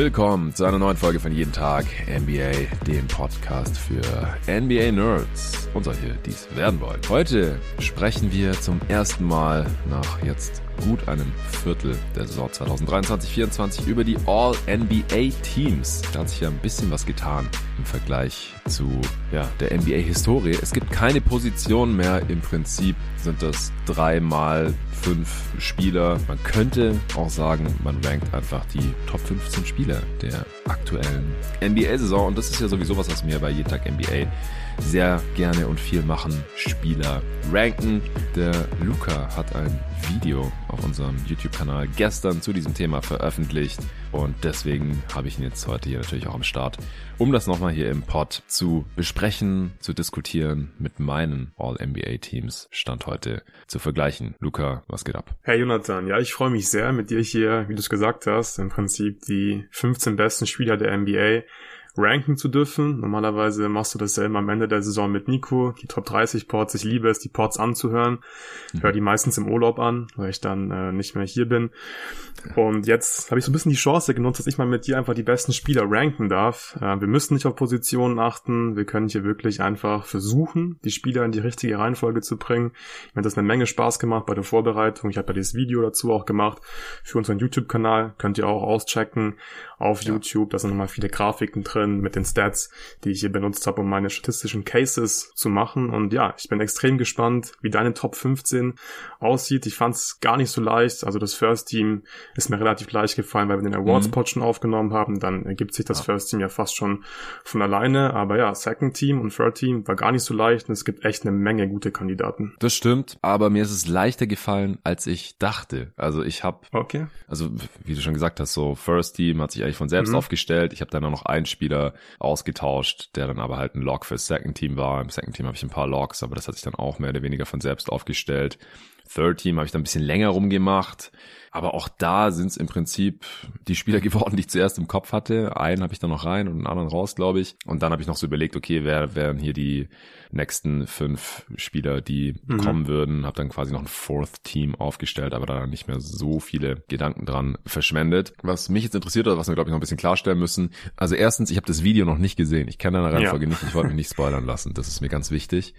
Willkommen zu einer neuen Folge von Jeden Tag NBA, dem Podcast für NBA Nerds und solche, die es werden wollen. Heute sprechen wir zum ersten Mal nach jetzt gut einem Viertel der Saison 2023-24 über die All-NBA-Teams. Da hat sich ja ein bisschen was getan im Vergleich zu ja, der NBA-Historie. Es gibt keine Position mehr. Im Prinzip sind das drei mal fünf Spieler. Man könnte auch sagen, man rankt einfach die Top 15 Spieler der aktuellen NBA-Saison. Und das ist ja sowieso was, was mir bei jeden Tag NBA sehr gerne und viel machen. Spieler ranken. Der Luca hat ein Video auf unserem YouTube-Kanal gestern zu diesem Thema veröffentlicht. Und deswegen habe ich ihn jetzt heute hier natürlich auch am Start, um das nochmal hier im Pod zu besprechen, zu diskutieren, mit meinen All-NBA-Teams Stand heute zu vergleichen. Luca, was geht ab? Hey Jonathan, ja, ich freue mich sehr mit dir hier, wie du es gesagt hast, im Prinzip die 15 besten Spieler der NBA ranken zu dürfen. Normalerweise machst du dasselbe am Ende der Saison mit Nico, die Top 30 Ports. Ich liebe es, die Ports anzuhören. Ich höre die meistens im Urlaub an, weil ich dann äh, nicht mehr hier bin. Und jetzt habe ich so ein bisschen die Chance genutzt, dass ich mal mit dir einfach die besten Spieler ranken darf. Äh, wir müssen nicht auf Positionen achten. Wir können hier wirklich einfach versuchen, die Spieler in die richtige Reihenfolge zu bringen. Mir hat das eine Menge Spaß gemacht bei der Vorbereitung. Ich habe ja dieses Video dazu auch gemacht für unseren YouTube-Kanal. Könnt ihr auch auschecken auf ja. YouTube. Da sind nochmal viele Grafiken drin mit den Stats, die ich hier benutzt habe, um meine statistischen Cases zu machen. Und ja, ich bin extrem gespannt, wie deine Top 15 aussieht. Ich fand es gar nicht so leicht. Also das First Team ist mir relativ leicht gefallen, weil wir den Awards-Pod mhm. schon aufgenommen haben. Dann ergibt sich das ja. First Team ja fast schon von alleine. Aber ja, Second Team und Third Team war gar nicht so leicht und es gibt echt eine Menge gute Kandidaten. Das stimmt, aber mir ist es leichter gefallen, als ich dachte. Also ich habe, okay. also wie du schon gesagt hast, so First Team hat sich eigentlich von selbst mhm. aufgestellt. Ich habe dann auch noch einen Spieler ausgetauscht, der dann aber halt ein Log fürs Second Team war. Im Second Team habe ich ein paar Logs, aber das hat sich dann auch mehr oder weniger von selbst aufgestellt. Third Team habe ich dann ein bisschen länger rumgemacht. Aber auch da sind es im Prinzip die Spieler geworden, die ich zuerst im Kopf hatte. Einen habe ich dann noch rein und einen anderen raus, glaube ich. Und dann habe ich noch so überlegt, okay, wer wären hier die nächsten fünf Spieler, die mhm. kommen würden. Habe dann quasi noch ein Fourth Team aufgestellt, aber da nicht mehr so viele Gedanken dran verschwendet. Was mich jetzt interessiert oder was wir, glaube ich, noch ein bisschen klarstellen müssen. Also erstens, ich habe das Video noch nicht gesehen. Ich kenne deine Reihenfolge ja. nicht. Ich wollte mich nicht spoilern lassen. Das ist mir ganz wichtig.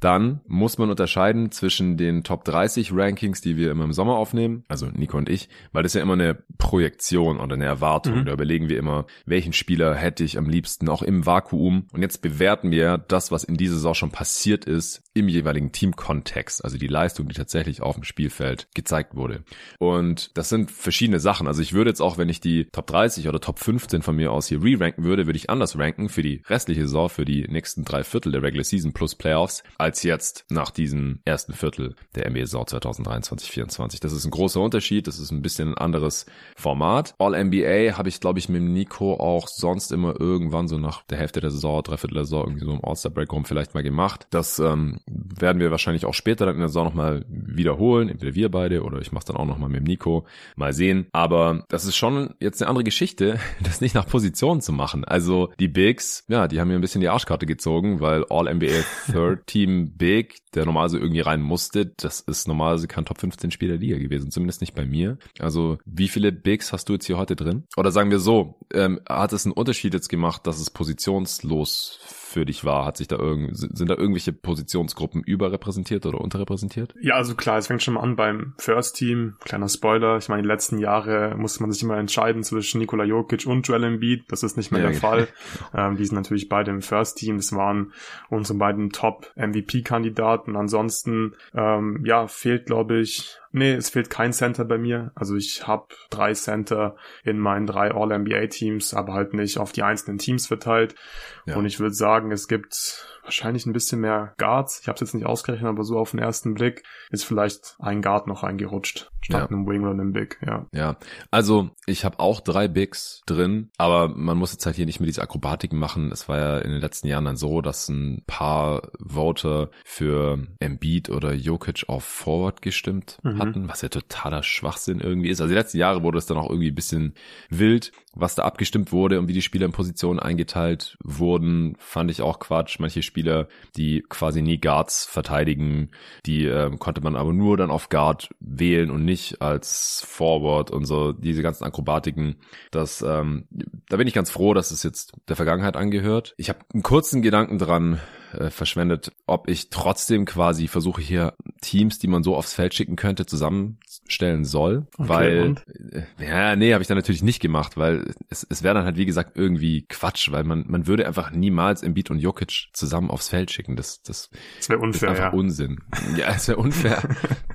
Dann muss man unterscheiden zwischen den Top 30 Rankings, die wir immer im Sommer aufnehmen, also Nico und ich, weil das ist ja immer eine Projektion oder eine Erwartung. Mhm. Da überlegen wir immer, welchen Spieler hätte ich am liebsten auch im Vakuum. Und jetzt bewerten wir das, was in dieser Saison schon passiert ist, im jeweiligen Teamkontext, also die Leistung, die tatsächlich auf dem Spielfeld gezeigt wurde. Und das sind verschiedene Sachen. Also ich würde jetzt auch, wenn ich die Top 30 oder Top 15 von mir aus hier re-ranken würde, würde ich anders ranken für die restliche Saison, für die nächsten drei Viertel der Regular Season plus Playoffs, als jetzt nach diesem ersten Viertel der NBA-Saison 2023-24. Das ist ein großer Unterschied. Das ist ein bisschen ein anderes Format. All-NBA habe ich, glaube ich, mit Nico auch sonst immer irgendwann so nach der Hälfte der Saison, dreiviertel der Saison, irgendwie so im All-Star-Break rum vielleicht mal gemacht. Das ähm, werden wir wahrscheinlich auch später dann in der Saison nochmal wiederholen. Entweder wir beide oder ich mache dann auch nochmal mit Nico. Mal sehen. Aber das ist schon jetzt eine andere Geschichte, das nicht nach Positionen zu machen. Also die Bigs, ja, die haben mir ein bisschen die Arschkarte gezogen, weil All-NBA Third Team Big, der normalerweise irgendwie rein musste, das ist normalerweise kein Top 15 Spieler der Liga gewesen, zumindest nicht bei mir. Also wie viele Bigs hast du jetzt hier heute drin? Oder sagen wir so, ähm, hat es einen Unterschied jetzt gemacht, dass es positionslos für dich war? Hat sich da irgend, sind da irgendwelche Positionsgruppen überrepräsentiert oder unterrepräsentiert? Ja, also klar, es fängt schon mal an beim First Team. Kleiner Spoiler. Ich meine, die letzten Jahre musste man sich immer entscheiden zwischen Nikola Jokic und Joel Embiid. Das ist nicht mehr ja, der okay. Fall. Ähm, die sind natürlich beide im First Team. Das waren unsere beiden Top MVP-Kandidaten. Ansonsten, ähm, ja, fehlt, glaube ich, Nee, es fehlt kein Center bei mir. Also ich habe drei Center in meinen drei All-NBA-Teams, aber halt nicht auf die einzelnen Teams verteilt. Ja. Und ich würde sagen, es gibt wahrscheinlich ein bisschen mehr Guards. Ich habe es jetzt nicht ausgerechnet, aber so auf den ersten Blick ist vielleicht ein Guard noch reingerutscht statt ja. einem Wing oder einem Big. Ja. Ja. Also ich habe auch drei Bigs drin, aber man muss jetzt halt hier nicht mehr diese Akrobatiken machen. Es war ja in den letzten Jahren dann so, dass ein paar Voter für Embiid oder Jokic auf Forward gestimmt mhm. hatten, was ja totaler Schwachsinn irgendwie ist. Also die letzten Jahre wurde es dann auch irgendwie ein bisschen wild, was da abgestimmt wurde und wie die Spieler in Positionen eingeteilt wurden, fand ich auch Quatsch. Manche Spieler, die quasi nie Guards verteidigen, die äh, konnte man aber nur dann auf Guard wählen und nicht als Forward und so diese ganzen Akrobatiken. Das, ähm, da bin ich ganz froh, dass es jetzt der Vergangenheit angehört. Ich habe einen kurzen Gedanken dran, äh, verschwendet, ob ich trotzdem quasi versuche hier Teams, die man so aufs Feld schicken könnte, zusammenstellen soll. Okay, weil, und? Äh, ja, nee, habe ich dann natürlich nicht gemacht, weil es, es wäre dann halt wie gesagt irgendwie Quatsch, weil man, man würde einfach niemals Embiid und Jokic zusammen aufs Feld schicken. Das, das, das wäre unfair. Das ist einfach ja. Unsinn. Ja, es wäre unfair.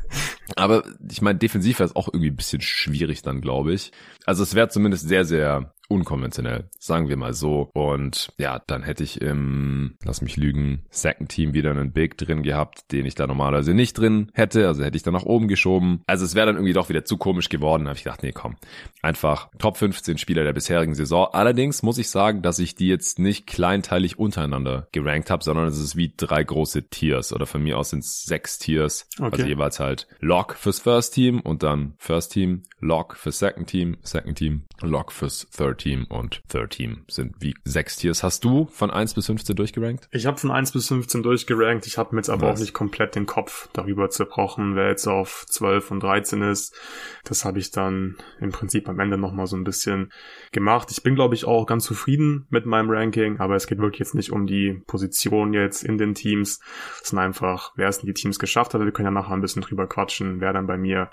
Aber ich meine, defensiv wäre es auch irgendwie ein bisschen schwierig dann, glaube ich. Also es wäre zumindest sehr, sehr unkonventionell, sagen wir mal so. Und ja, dann hätte ich im, lass mich lügen, Second Team wieder einen Big drin gehabt, den ich da normalerweise nicht drin hätte. Also hätte ich dann nach oben geschoben. Also es wäre dann irgendwie doch wieder zu komisch geworden. Da habe ich gedacht, nee, komm. Einfach Top 15 Spieler der bisherigen Saison. Allerdings muss ich sagen, dass ich die jetzt nicht kleinteilig untereinander gerankt habe, sondern es ist wie drei große Tiers. Oder von mir aus sind es sechs Tiers. Also okay. Also jeweils halt Lock fürs First Team und dann First Team, Lock fürs Second Team, Second Team, Lock fürs Third Team und Third Team sind wie sechs Tiers. Hast du von 1 bis 15 durchgerankt? Ich habe von 1 bis 15 durchgerankt. Ich habe mir jetzt aber Was? auch nicht komplett den Kopf darüber zerbrochen, wer jetzt auf 12 und 13 ist. Das habe ich dann im Prinzip am Ende nochmal so ein bisschen gemacht. Ich bin, glaube ich, auch ganz zufrieden mit meinem Ranking, aber es geht wirklich jetzt nicht um die Position jetzt in den Teams. Es sind einfach, wer es in die Teams geschafft hat. Wir können ja nachher ein bisschen drüber quatschen, wer dann bei mir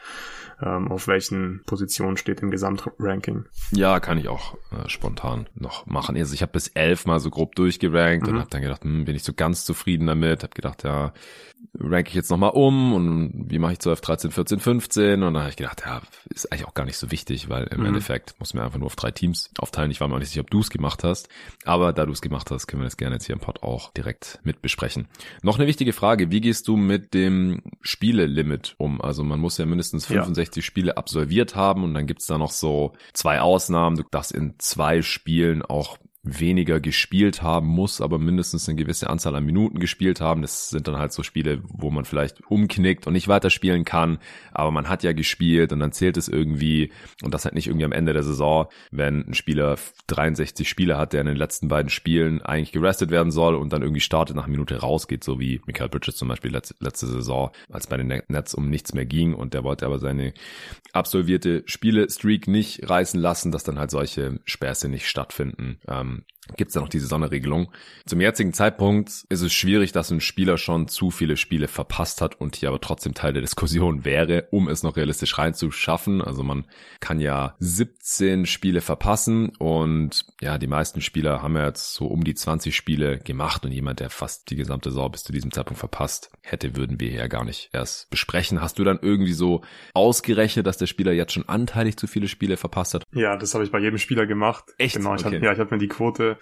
ähm, auf welchen Positionen steht im Gesamtranking. Ja, kann ich auch äh, spontan noch machen. Also ich habe bis elf mal so grob durchgerankt mhm. und habe dann gedacht, hm, bin ich so ganz zufrieden damit. Habe gedacht, ja, rank ich jetzt nochmal um und wie mache ich 12, 13, 14, 15 und dann habe ich gedacht, ja, ist eigentlich auch gar nicht so wichtig, weil im mhm. Endeffekt muss man einfach nur auf drei Teams aufteilen. Ich war mir auch nicht sicher, ob du es gemacht hast, aber da du es gemacht hast, können wir das gerne jetzt hier im Pod auch direkt mit besprechen. Noch eine wichtige Frage, wie gehst du mit dem Spielelimit um? Also man muss ja mindestens 65 ja. Spiele absolviert haben und dann gibt's da noch so zwei Ausnahmen. Du darfst in zwei Spielen auch weniger gespielt haben muss, aber mindestens eine gewisse Anzahl an Minuten gespielt haben. Das sind dann halt so Spiele, wo man vielleicht umknickt und nicht weiterspielen kann, aber man hat ja gespielt und dann zählt es irgendwie und das halt nicht irgendwie am Ende der Saison, wenn ein Spieler 63 Spiele hat, der in den letzten beiden Spielen eigentlich gerestet werden soll und dann irgendwie startet nach Minute rausgeht, so wie Michael Bridges zum Beispiel letzte, letzte Saison, als bei den Nets um nichts mehr ging und der wollte aber seine absolvierte Spiele-Streak nicht reißen lassen, dass dann halt solche Späße nicht stattfinden. Ähm, um, gibt es da noch diese Sonderregelung. Zum jetzigen Zeitpunkt ist es schwierig, dass ein Spieler schon zu viele Spiele verpasst hat und hier aber trotzdem Teil der Diskussion wäre, um es noch realistisch reinzuschaffen. Also man kann ja 17 Spiele verpassen und ja, die meisten Spieler haben ja jetzt so um die 20 Spiele gemacht und jemand, der fast die gesamte Saison bis zu diesem Zeitpunkt verpasst hätte, würden wir hier gar nicht erst besprechen. Hast du dann irgendwie so ausgerechnet, dass der Spieler jetzt schon anteilig zu viele Spiele verpasst hat? Ja, das habe ich bei jedem Spieler gemacht. Echt? Genau, ich okay. hab, ja, ich habe mir die Quote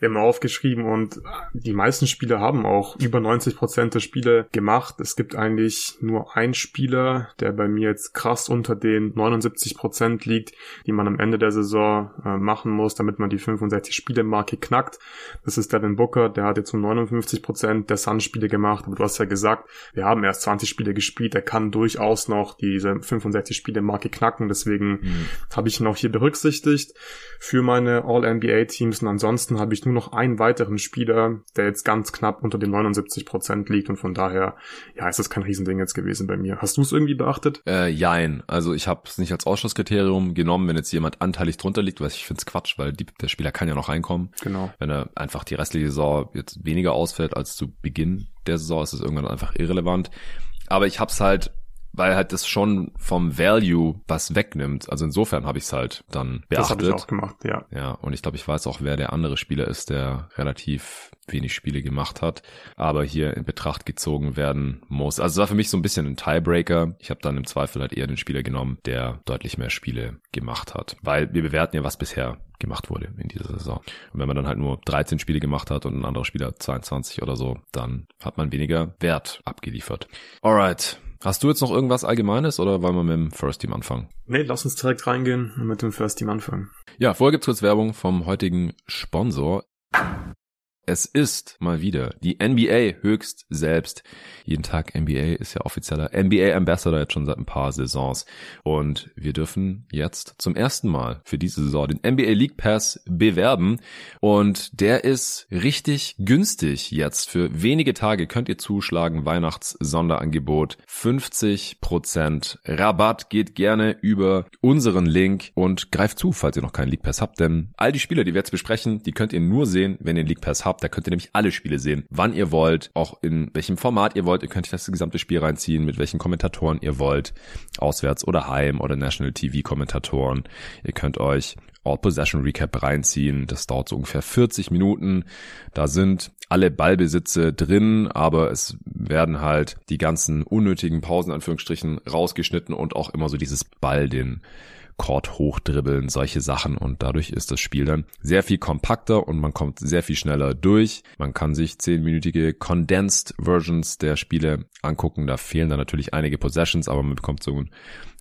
immer aufgeschrieben und die meisten Spieler haben auch über 90 Prozent der Spiele gemacht. Es gibt eigentlich nur einen Spieler, der bei mir jetzt krass unter den 79 Prozent liegt, die man am Ende der Saison äh, machen muss, damit man die 65 Spiele Marke knackt. Das ist Devin Booker, der hat jetzt um 59 Prozent der Sun Spiele gemacht, aber du hast ja gesagt, wir haben erst 20 Spiele gespielt, er kann durchaus noch diese 65 Spiele Marke knacken, deswegen mhm. habe ich ihn auch hier berücksichtigt für meine All-NBA-Teams und ansonsten habe ich nur noch einen weiteren Spieler, der jetzt ganz knapp unter den 79 Prozent liegt und von daher, ja, ist das kein Riesending jetzt gewesen bei mir. Hast du es irgendwie beachtet? Äh, jein. Also ich habe es nicht als Ausschlusskriterium genommen, wenn jetzt jemand anteilig drunter liegt, weil ich finde es Quatsch, weil die, der Spieler kann ja noch reinkommen. Genau. Wenn er einfach die restliche Saison jetzt weniger ausfällt als zu Beginn der Saison, ist es irgendwann einfach irrelevant. Aber ich habe es halt weil halt das schon vom Value was wegnimmt. Also insofern habe ich es halt dann beachtet. Das habe ich auch gemacht, ja. Ja, und ich glaube, ich weiß auch, wer der andere Spieler ist, der relativ wenig Spiele gemacht hat, aber hier in Betracht gezogen werden muss. Also es war für mich so ein bisschen ein Tiebreaker. Ich habe dann im Zweifel halt eher den Spieler genommen, der deutlich mehr Spiele gemacht hat, weil wir bewerten ja, was bisher gemacht wurde in dieser Saison. Und wenn man dann halt nur 13 Spiele gemacht hat und ein anderer Spieler 22 oder so, dann hat man weniger Wert abgeliefert. Alright, Hast du jetzt noch irgendwas Allgemeines oder wollen wir mit dem First Team anfangen? Nee, lass uns direkt reingehen und mit dem First Team anfangen. Ja, vorher gibt's kurz Werbung vom heutigen Sponsor. Es ist mal wieder die NBA höchst selbst. Jeden Tag NBA ist ja offizieller NBA Ambassador jetzt schon seit ein paar Saisons. Und wir dürfen jetzt zum ersten Mal für diese Saison den NBA League Pass bewerben. Und der ist richtig günstig jetzt. Für wenige Tage könnt ihr zuschlagen. Weihnachts-Sonderangebot. 50% Rabatt geht gerne über unseren Link und greift zu, falls ihr noch keinen League Pass habt. Denn all die Spiele, die wir jetzt besprechen, die könnt ihr nur sehen, wenn ihr League Pass habt. Da könnt ihr nämlich alle Spiele sehen, wann ihr wollt, auch in welchem Format ihr wollt. Ihr könnt das gesamte Spiel reinziehen, mit welchen Kommentatoren ihr wollt, auswärts oder heim oder National TV Kommentatoren. Ihr könnt euch All Possession Recap reinziehen. Das dauert so ungefähr 40 Minuten. Da sind alle Ballbesitze drin, aber es werden halt die ganzen unnötigen Pausen, Anführungsstrichen, rausgeschnitten und auch immer so dieses Ball, den Court hochdribbeln, solche Sachen und dadurch ist das Spiel dann sehr viel kompakter und man kommt sehr viel schneller durch. Man kann sich zehnminütige Condensed Versions der Spiele angucken. Da fehlen dann natürlich einige Possessions, aber man bekommt so einen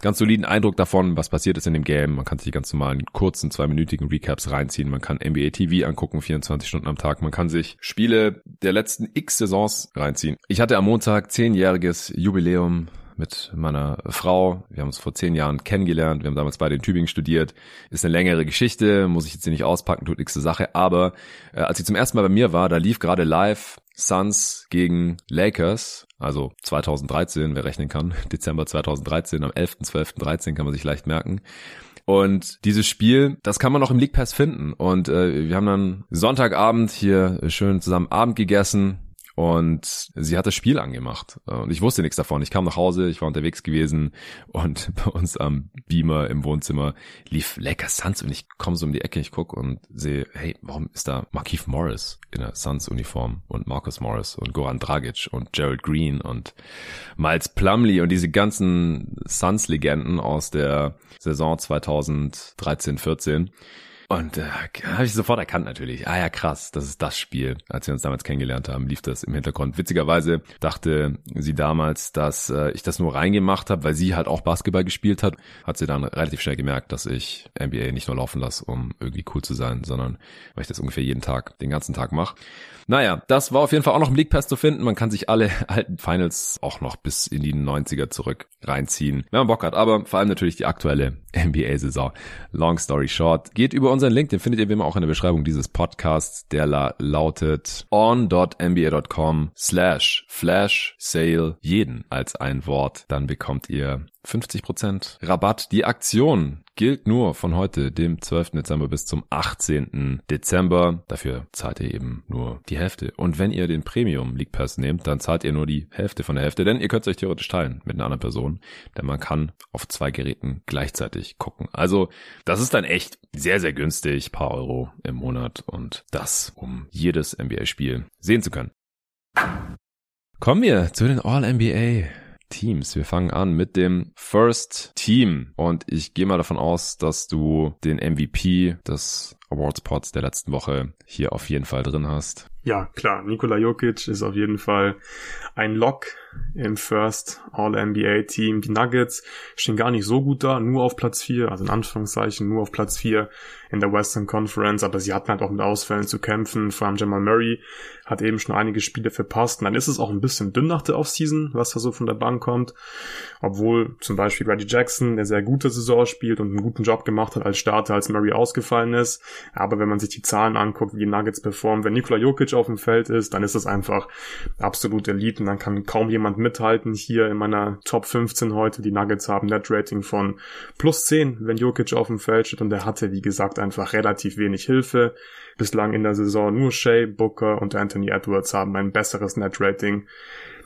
ganz soliden Eindruck davon, was passiert ist in dem Game. Man kann sich ganz normalen kurzen zweiminütigen Recaps reinziehen. Man kann NBA TV angucken, 24 Stunden am Tag. Man kann sich Spiele der letzten X Saisons reinziehen. Ich hatte am Montag zehnjähriges Jubiläum mit meiner Frau. Wir haben uns vor zehn Jahren kennengelernt. Wir haben damals beide in Tübingen studiert. Ist eine längere Geschichte, muss ich jetzt hier nicht auspacken, tut nichts zur Sache. Aber äh, als sie zum ersten Mal bei mir war, da lief gerade live Suns gegen Lakers, also 2013, wer rechnen kann, Dezember 2013, am 11.12.13 kann man sich leicht merken. Und dieses Spiel, das kann man auch im League Pass finden. Und äh, wir haben dann Sonntagabend hier schön zusammen Abend gegessen, und sie hat das Spiel angemacht. Und ich wusste nichts davon. Ich kam nach Hause, ich war unterwegs gewesen und bei uns am Beamer im Wohnzimmer lief Lecker Suns und ich komme so um die Ecke, ich guck und sehe, hey, warum ist da Markeith Morris in der Suns-Uniform und Marcus Morris und Goran Dragic und Gerald Green und Miles Plumley und diese ganzen Suns-Legenden aus der Saison 2013, 14 und äh, habe ich sofort erkannt natürlich. Ah ja, krass, das ist das Spiel. Als wir uns damals kennengelernt haben, lief das im Hintergrund. Witzigerweise dachte sie damals, dass äh, ich das nur reingemacht habe, weil sie halt auch Basketball gespielt hat. Hat sie dann relativ schnell gemerkt, dass ich NBA nicht nur laufen lasse, um irgendwie cool zu sein, sondern weil ich das ungefähr jeden Tag, den ganzen Tag mache. Naja, das war auf jeden Fall auch noch im League Pass zu finden. Man kann sich alle alten Finals auch noch bis in die 90er zurück reinziehen, wenn man Bock hat. Aber vor allem natürlich die aktuelle NBA-Saison. Long story short. Geht über unseren Link, den findet ihr wie immer auch in der Beschreibung dieses Podcasts. Der la lautet on.nba.com slash flash sale jeden als ein Wort. Dann bekommt ihr 50% Rabatt. Die Aktion gilt nur von heute, dem 12. Dezember bis zum 18. Dezember. Dafür zahlt ihr eben nur die Hälfte. Und wenn ihr den Premium League Pass nehmt, dann zahlt ihr nur die Hälfte von der Hälfte, denn ihr könnt es euch theoretisch teilen mit einer anderen Person, denn man kann auf zwei Geräten gleichzeitig gucken. Also, das ist dann echt sehr, sehr günstig, paar Euro im Monat und das, um jedes NBA-Spiel sehen zu können. Kommen wir zu den All-NBA Teams. Wir fangen an mit dem First Team und ich gehe mal davon aus, dass du den MVP des Awards Pods der letzten Woche hier auf jeden Fall drin hast. Ja, klar. Nikola Jokic ist auf jeden Fall ein Lock im First All-NBA Team. Die Nuggets stehen gar nicht so gut da, nur auf Platz 4, also in Anführungszeichen nur auf Platz 4 in der Western Conference, aber sie hatten halt auch mit Ausfällen zu kämpfen. Vor allem Jamal Murray hat eben schon einige Spiele verpasst. Und dann ist es auch ein bisschen dünn nach der Offseason, was da so von der Bank kommt. Obwohl zum Beispiel Reggie Jackson eine sehr gute Saison spielt und einen guten Job gemacht hat als Starter, als Murray ausgefallen ist. Aber wenn man sich die Zahlen anguckt, wie die Nuggets performen, wenn Nikola Jokic auf dem Feld ist, dann ist es einfach absolut Elite und dann kann kaum jemand mithalten. Hier in meiner Top 15 heute, die Nuggets haben Net Rating von plus 10, wenn Jokic auf dem Feld steht und der hatte, wie gesagt, einfach relativ wenig Hilfe. Bislang in der Saison nur Shea, Booker und Anthony Edwards haben ein besseres Net-Rating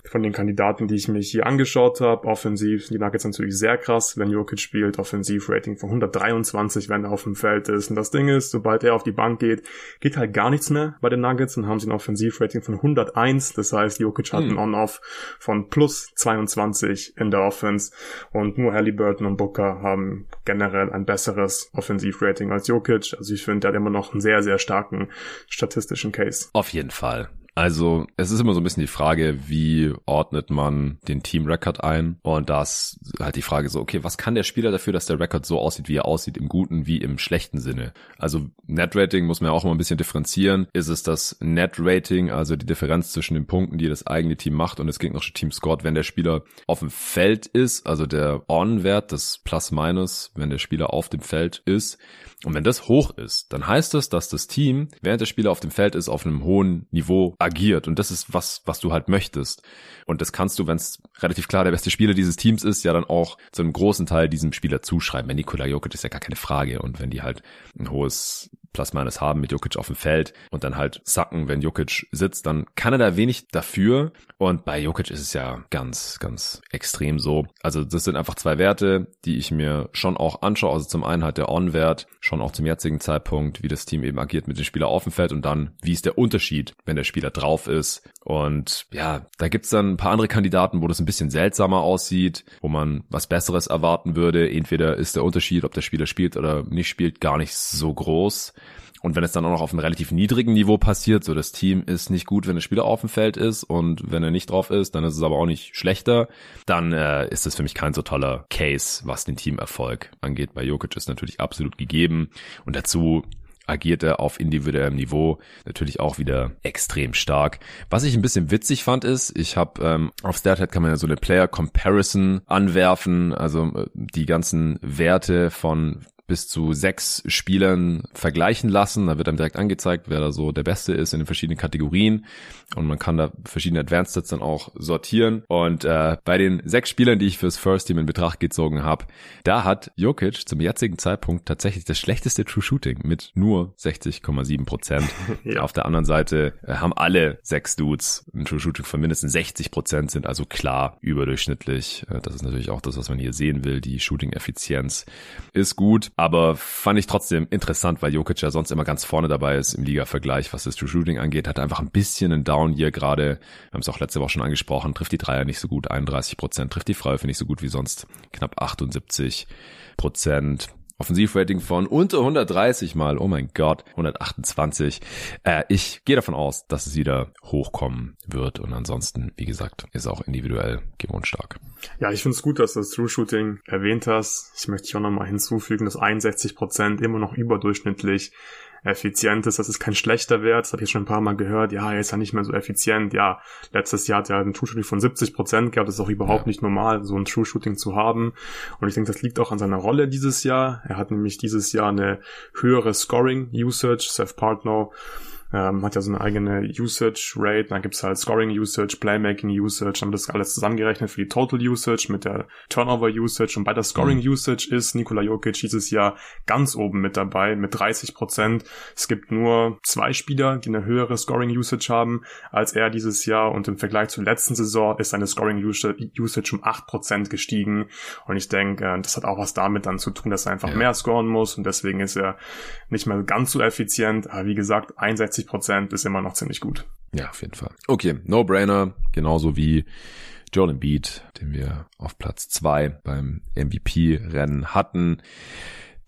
von den Kandidaten, die ich mich hier angeschaut habe. Offensiv, die Nuggets natürlich sehr krass, wenn Jokic spielt. Offensiv-Rating von 123, wenn er auf dem Feld ist. Und das Ding ist, sobald er auf die Bank geht, geht halt gar nichts mehr bei den Nuggets und haben sie ein Offensiv-Rating von 101. Das heißt, Jokic hat hm. ein On-Off von plus 22 in der Offense. Und nur Halliburton und Booker haben generell ein besseres Offensiv-Rating als Jokic. Also ich finde, der hat immer noch einen sehr, sehr starken statistischen Case. Auf jeden Fall. Also es ist immer so ein bisschen die Frage, wie ordnet man den Team-Record ein? Und das halt die Frage so, okay, was kann der Spieler dafür, dass der Record so aussieht, wie er aussieht, im guten wie im schlechten Sinne? Also Net-Rating muss man ja auch immer ein bisschen differenzieren. Ist es das Net-Rating, also die Differenz zwischen den Punkten, die das eigene Team macht und das gegnerische Team scored, wenn der Spieler auf dem Feld ist, also der On-Wert, das Plus-Minus, wenn der Spieler auf dem Feld ist, und wenn das hoch ist, dann heißt das, dass das Team, während der Spieler auf dem Feld ist, auf einem hohen Niveau agiert. Und das ist was, was du halt möchtest. Und das kannst du, wenn es relativ klar der beste Spieler dieses Teams ist, ja dann auch zu einem großen Teil diesem Spieler zuschreiben. Wenn Nikola Jokic ist ja gar keine Frage. Und wenn die halt ein hohes Plus-Minus haben mit Jokic auf dem Feld und dann halt sacken, wenn Jokic sitzt, dann kann er da wenig dafür. Und bei Jokic ist es ja ganz, ganz extrem so. Also das sind einfach zwei Werte, die ich mir schon auch anschaue. Also zum einen halt der On-Wert, schon auch zum jetzigen Zeitpunkt, wie das Team eben agiert mit dem Spieler auf dem Feld und dann, wie ist der Unterschied, wenn der Spieler drauf ist. Und ja, da gibt's dann ein paar andere Kandidaten, wo das ein bisschen seltsamer aussieht, wo man was Besseres erwarten würde. Entweder ist der Unterschied, ob der Spieler spielt oder nicht spielt, gar nicht so groß. Und wenn es dann auch noch auf einem relativ niedrigen Niveau passiert, so das Team ist nicht gut, wenn der Spieler auf dem Feld ist und wenn er nicht drauf ist, dann ist es aber auch nicht schlechter, dann äh, ist das für mich kein so toller Case, was den Teamerfolg angeht. Bei Jokic ist natürlich absolut gegeben und dazu agiert er auf individuellem Niveau natürlich auch wieder extrem stark. Was ich ein bisschen witzig fand ist, ich habe ähm, auf StatHead kann man ja so eine Player Comparison anwerfen, also äh, die ganzen Werte von bis zu sechs Spielern vergleichen lassen. Da wird einem direkt angezeigt, wer da so der Beste ist in den verschiedenen Kategorien. Und man kann da verschiedene Advanced Sets dann auch sortieren. Und äh, bei den sechs Spielern, die ich fürs First Team in Betracht gezogen habe, da hat Jokic zum jetzigen Zeitpunkt tatsächlich das schlechteste True Shooting mit nur 60,7 Prozent. ja. Auf der anderen Seite äh, haben alle sechs Dudes ein True Shooting von mindestens 60 Prozent, sind also klar überdurchschnittlich. Äh, das ist natürlich auch das, was man hier sehen will. Die Shooting-Effizienz ist gut. Aber fand ich trotzdem interessant, weil Jokic ja sonst immer ganz vorne dabei ist im Liga-Vergleich, was das True Shooting angeht. Hat einfach ein bisschen einen Down hier gerade. Wir haben es auch letzte Woche schon angesprochen. Trifft die Dreier nicht so gut, 31 Prozent. Trifft die Freiwürfe nicht so gut wie sonst, knapp 78 Prozent. Offensivrating von unter 130 mal, oh mein Gott, 128. Äh, ich gehe davon aus, dass es wieder hochkommen wird und ansonsten, wie gesagt, ist auch individuell gewohnt stark. Ja, ich finde es gut, dass du das True Shooting erwähnt hast. Ich möchte hier auch nochmal hinzufügen, dass 61 Prozent immer noch überdurchschnittlich effizient ist. Das ist kein schlechter Wert. Das habe ich schon ein paar Mal gehört. Ja, er ist ja nicht mehr so effizient. Ja, letztes Jahr hat er ein True Shooting von 70 Prozent gehabt. Das ist auch überhaupt ja. nicht normal, so ein True Shooting zu haben. Und ich denke, das liegt auch an seiner Rolle dieses Jahr. Er hat nämlich dieses Jahr eine höhere Scoring Usage. Seth Partner ähm, hat ja so eine eigene Usage Rate, dann gibt's halt Scoring Usage, Playmaking Usage, dann wird das alles zusammengerechnet für die Total Usage mit der Turnover Usage. Und bei der Scoring mhm. Usage ist Nikola Jokic dieses Jahr ganz oben mit dabei mit 30 Prozent. Es gibt nur zwei Spieler, die eine höhere Scoring Usage haben als er dieses Jahr. Und im Vergleich zur letzten Saison ist seine Scoring Usage um 8 Prozent gestiegen. Und ich denke, äh, das hat auch was damit dann zu tun, dass er einfach ja. mehr scoren muss. Und deswegen ist er nicht mehr ganz so effizient, aber wie gesagt, 61 60 Prozent ist immer noch ziemlich gut. Ja, auf jeden Fall. Okay, No-Brainer, genauso wie Joel Embiid, den wir auf Platz zwei beim MVP-Rennen hatten.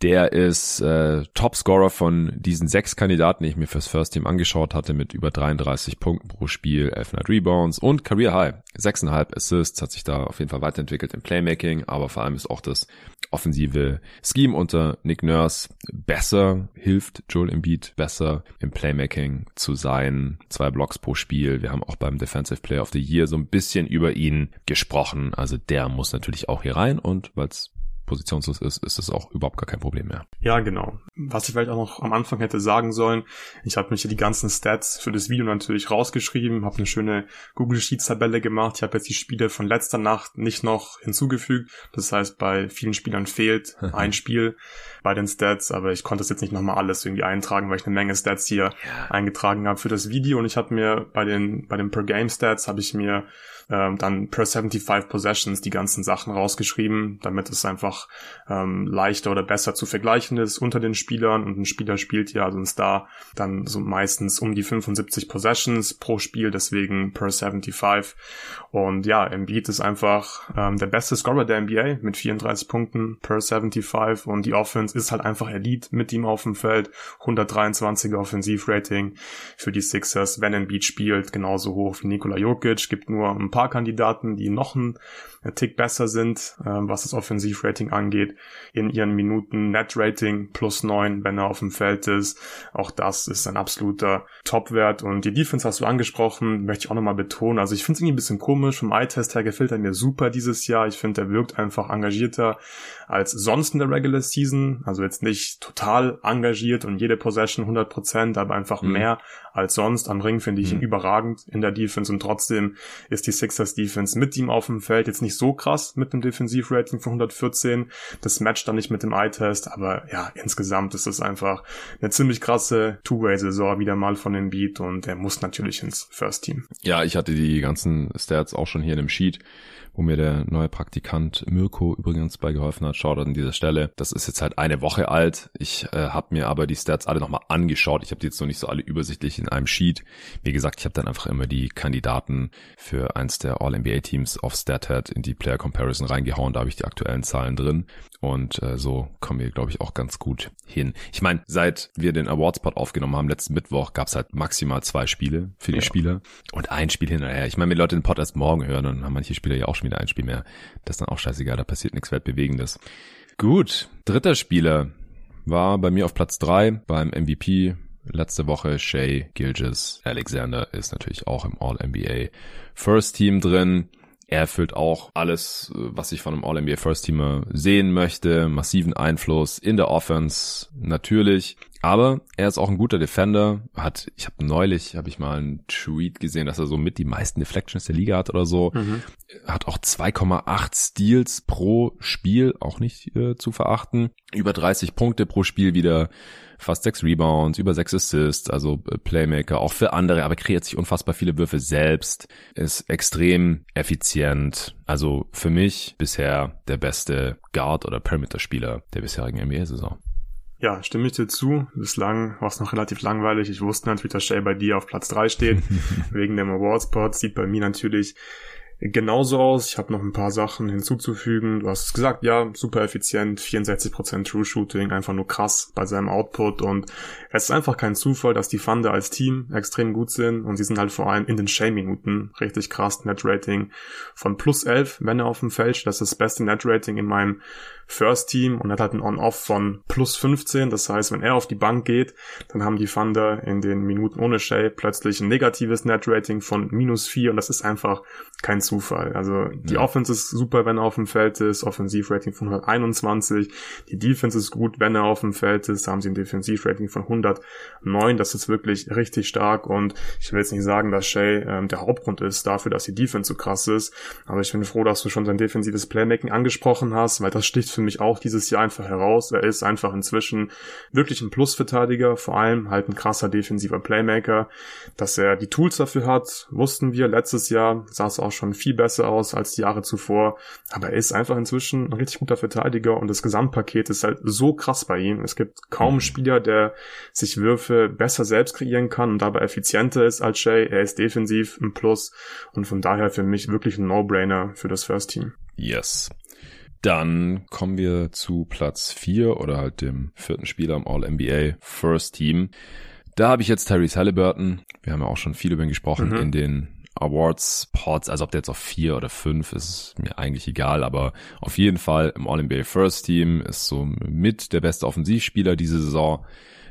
Der ist äh, Topscorer von diesen sechs Kandidaten, die ich mir fürs First Team angeschaut hatte, mit über 33 Punkten pro Spiel, 11 Rebounds und Career High. 6,5 Assists, hat sich da auf jeden Fall weiterentwickelt im Playmaking, aber vor allem ist auch das offensive Scheme unter Nick Nurse besser, hilft Joel Embiid besser im Playmaking zu sein. Zwei Blocks pro Spiel. Wir haben auch beim Defensive Player of the Year so ein bisschen über ihn gesprochen. Also der muss natürlich auch hier rein und weil es positionslos ist, ist es auch überhaupt gar kein Problem mehr. Ja, genau. Was ich vielleicht auch noch am Anfang hätte sagen sollen, ich habe mich hier die ganzen Stats für das Video natürlich rausgeschrieben, habe eine schöne Google Sheets Tabelle gemacht. Ich habe jetzt die Spiele von letzter Nacht nicht noch hinzugefügt. Das heißt, bei vielen Spielern fehlt ein Spiel bei den Stats, aber ich konnte es jetzt nicht nochmal alles irgendwie eintragen, weil ich eine Menge Stats hier eingetragen habe für das Video und ich habe mir bei den bei den Per Game Stats habe ich mir ähm, dann per 75 Possessions die ganzen Sachen rausgeschrieben, damit es einfach ähm, leichter oder besser zu vergleichen ist unter den Spielern. Und ein Spieler spielt ja, also ein dann so meistens um die 75 Possessions pro Spiel, deswegen per 75 und ja, Embiid ist einfach ähm, der beste Scorer der NBA mit 34 Punkten per 75 und die Offense ist halt einfach Elite mit ihm auf dem Feld, 123er Offensivrating für die Sixers, wenn Embiid spielt, genauso hoch wie Nikola Jokic, gibt nur ein paar Kandidaten, die noch ein Tick besser sind, ähm, was das Offensivrating angeht, in ihren Minuten Net-Rating plus neun, wenn er auf dem Feld ist. Auch das ist ein absoluter Topwert. Und die Defense hast du angesprochen, möchte ich auch nochmal betonen. Also ich finde es irgendwie ein bisschen komisch. Vom Eye-Test her gefällt er mir super dieses Jahr. Ich finde, er wirkt einfach engagierter als sonst in der Regular Season. Also jetzt nicht total engagiert und jede Possession 100%, aber einfach mhm. mehr als sonst. Am Ring finde ich mhm. ihn überragend in der Defense und trotzdem ist die Sixers Defense mit ihm auf dem Feld jetzt nicht so krass mit einem Defensivrating von 114. Das matcht dann nicht mit dem Eye-Test, aber ja, insgesamt ist es einfach eine ziemlich krasse Two-Way-Saison wieder mal von dem Beat und er muss natürlich ins First Team. Ja, ich hatte die ganzen Stats auch schon hier in dem Sheet wo mir der neue Praktikant Mirko übrigens bei geholfen hat. Schaut an dieser Stelle. Das ist jetzt halt eine Woche alt. Ich äh, habe mir aber die Stats alle nochmal angeschaut. Ich habe die jetzt noch nicht so alle übersichtlich in einem Sheet. Wie gesagt, ich habe dann einfach immer die Kandidaten für eins der All-NBA-Teams auf StatHead in die Player Comparison reingehauen. Da habe ich die aktuellen Zahlen drin. Und äh, so kommen wir, glaube ich, auch ganz gut hin. Ich meine, seit wir den Awardspot aufgenommen haben, letzten Mittwoch, gab es halt maximal zwei Spiele für die ja. Spieler und ein Spiel hinterher. Ich meine, wenn Leute den Pod erst morgen hören, dann haben manche Spieler ja auch schon wieder ein Spiel mehr. Das ist dann auch scheißegal, da passiert nichts Weltbewegendes. Gut, dritter Spieler war bei mir auf Platz drei beim MVP letzte Woche. Shay Gilges Alexander ist natürlich auch im All-NBA First Team drin. Er erfüllt auch alles, was ich von einem All-NBA First Teamer sehen möchte. Massiven Einfluss in der Offense, natürlich. Aber er ist auch ein guter Defender. Hat, ich habe neulich, habe ich mal einen Tweet gesehen, dass er so mit die meisten Deflections der Liga hat oder so. Mhm. Hat auch 2,8 Steals pro Spiel, auch nicht äh, zu verachten. Über 30 Punkte pro Spiel wieder fast sechs Rebounds, über sechs Assists, also äh, Playmaker auch für andere, aber kreiert sich unfassbar viele Würfe selbst, ist extrem effizient. Also für mich bisher der beste Guard oder Perimeter-Spieler der bisherigen NBA-Saison. Ja, stimme ich dir zu. Bislang war es noch relativ langweilig. Ich wusste natürlich, dass Shay bei dir auf Platz drei steht. Wegen dem Award-Spot. Sieht bei mir natürlich genauso aus. Ich habe noch ein paar Sachen hinzuzufügen. Du hast es gesagt, ja, super effizient, 64% True Shooting, einfach nur krass bei seinem Output und es ist einfach kein Zufall, dass die Thunder als Team extrem gut sind und sie sind halt vor allem in den Shea-Minuten richtig krass. Net Rating von plus 11, wenn er auf dem Feld steht. Das ist das beste Net Rating in meinem First Team und er hat halt ein On-Off von plus 15. Das heißt, wenn er auf die Bank geht, dann haben die Thunder in den Minuten ohne Shea plötzlich ein negatives Net Rating von minus 4 und das ist einfach kein Zufall. Also die ja. Offense ist super, wenn er auf dem Feld ist, Offensivrating von 121. Die Defense ist gut, wenn er auf dem Feld ist, da haben sie ein Defensivrating von 109. Das ist wirklich richtig stark und ich will jetzt nicht sagen, dass Shay ähm, der Hauptgrund ist dafür, dass die Defense so krass ist, aber ich bin froh, dass du schon sein defensives Playmaking angesprochen hast, weil das sticht für mich auch dieses Jahr einfach heraus. Er ist einfach inzwischen wirklich ein Plusverteidiger, vor allem halt ein krasser defensiver Playmaker. Dass er die Tools dafür hat, wussten wir. Letztes Jahr sah es auch schon viel besser aus als die Jahre zuvor. Aber er ist einfach inzwischen ein richtig guter Verteidiger und das Gesamtpaket ist halt so krass bei ihm. Es gibt kaum einen mhm. Spieler, der sich Würfe besser selbst kreieren kann und dabei effizienter ist als Shay. Er ist defensiv ein Plus und von daher für mich wirklich ein No-Brainer für das First Team. Yes. Dann kommen wir zu Platz 4 oder halt dem vierten Spieler im All-NBA First Team. Da habe ich jetzt Tyrese Halliburton. Wir haben ja auch schon viel über ihn gesprochen mhm. in den Awards Pods. Also ob der jetzt auf 4 oder 5 ist mir eigentlich egal, aber auf jeden Fall im All-NBA First Team ist so mit der beste Offensivspieler diese Saison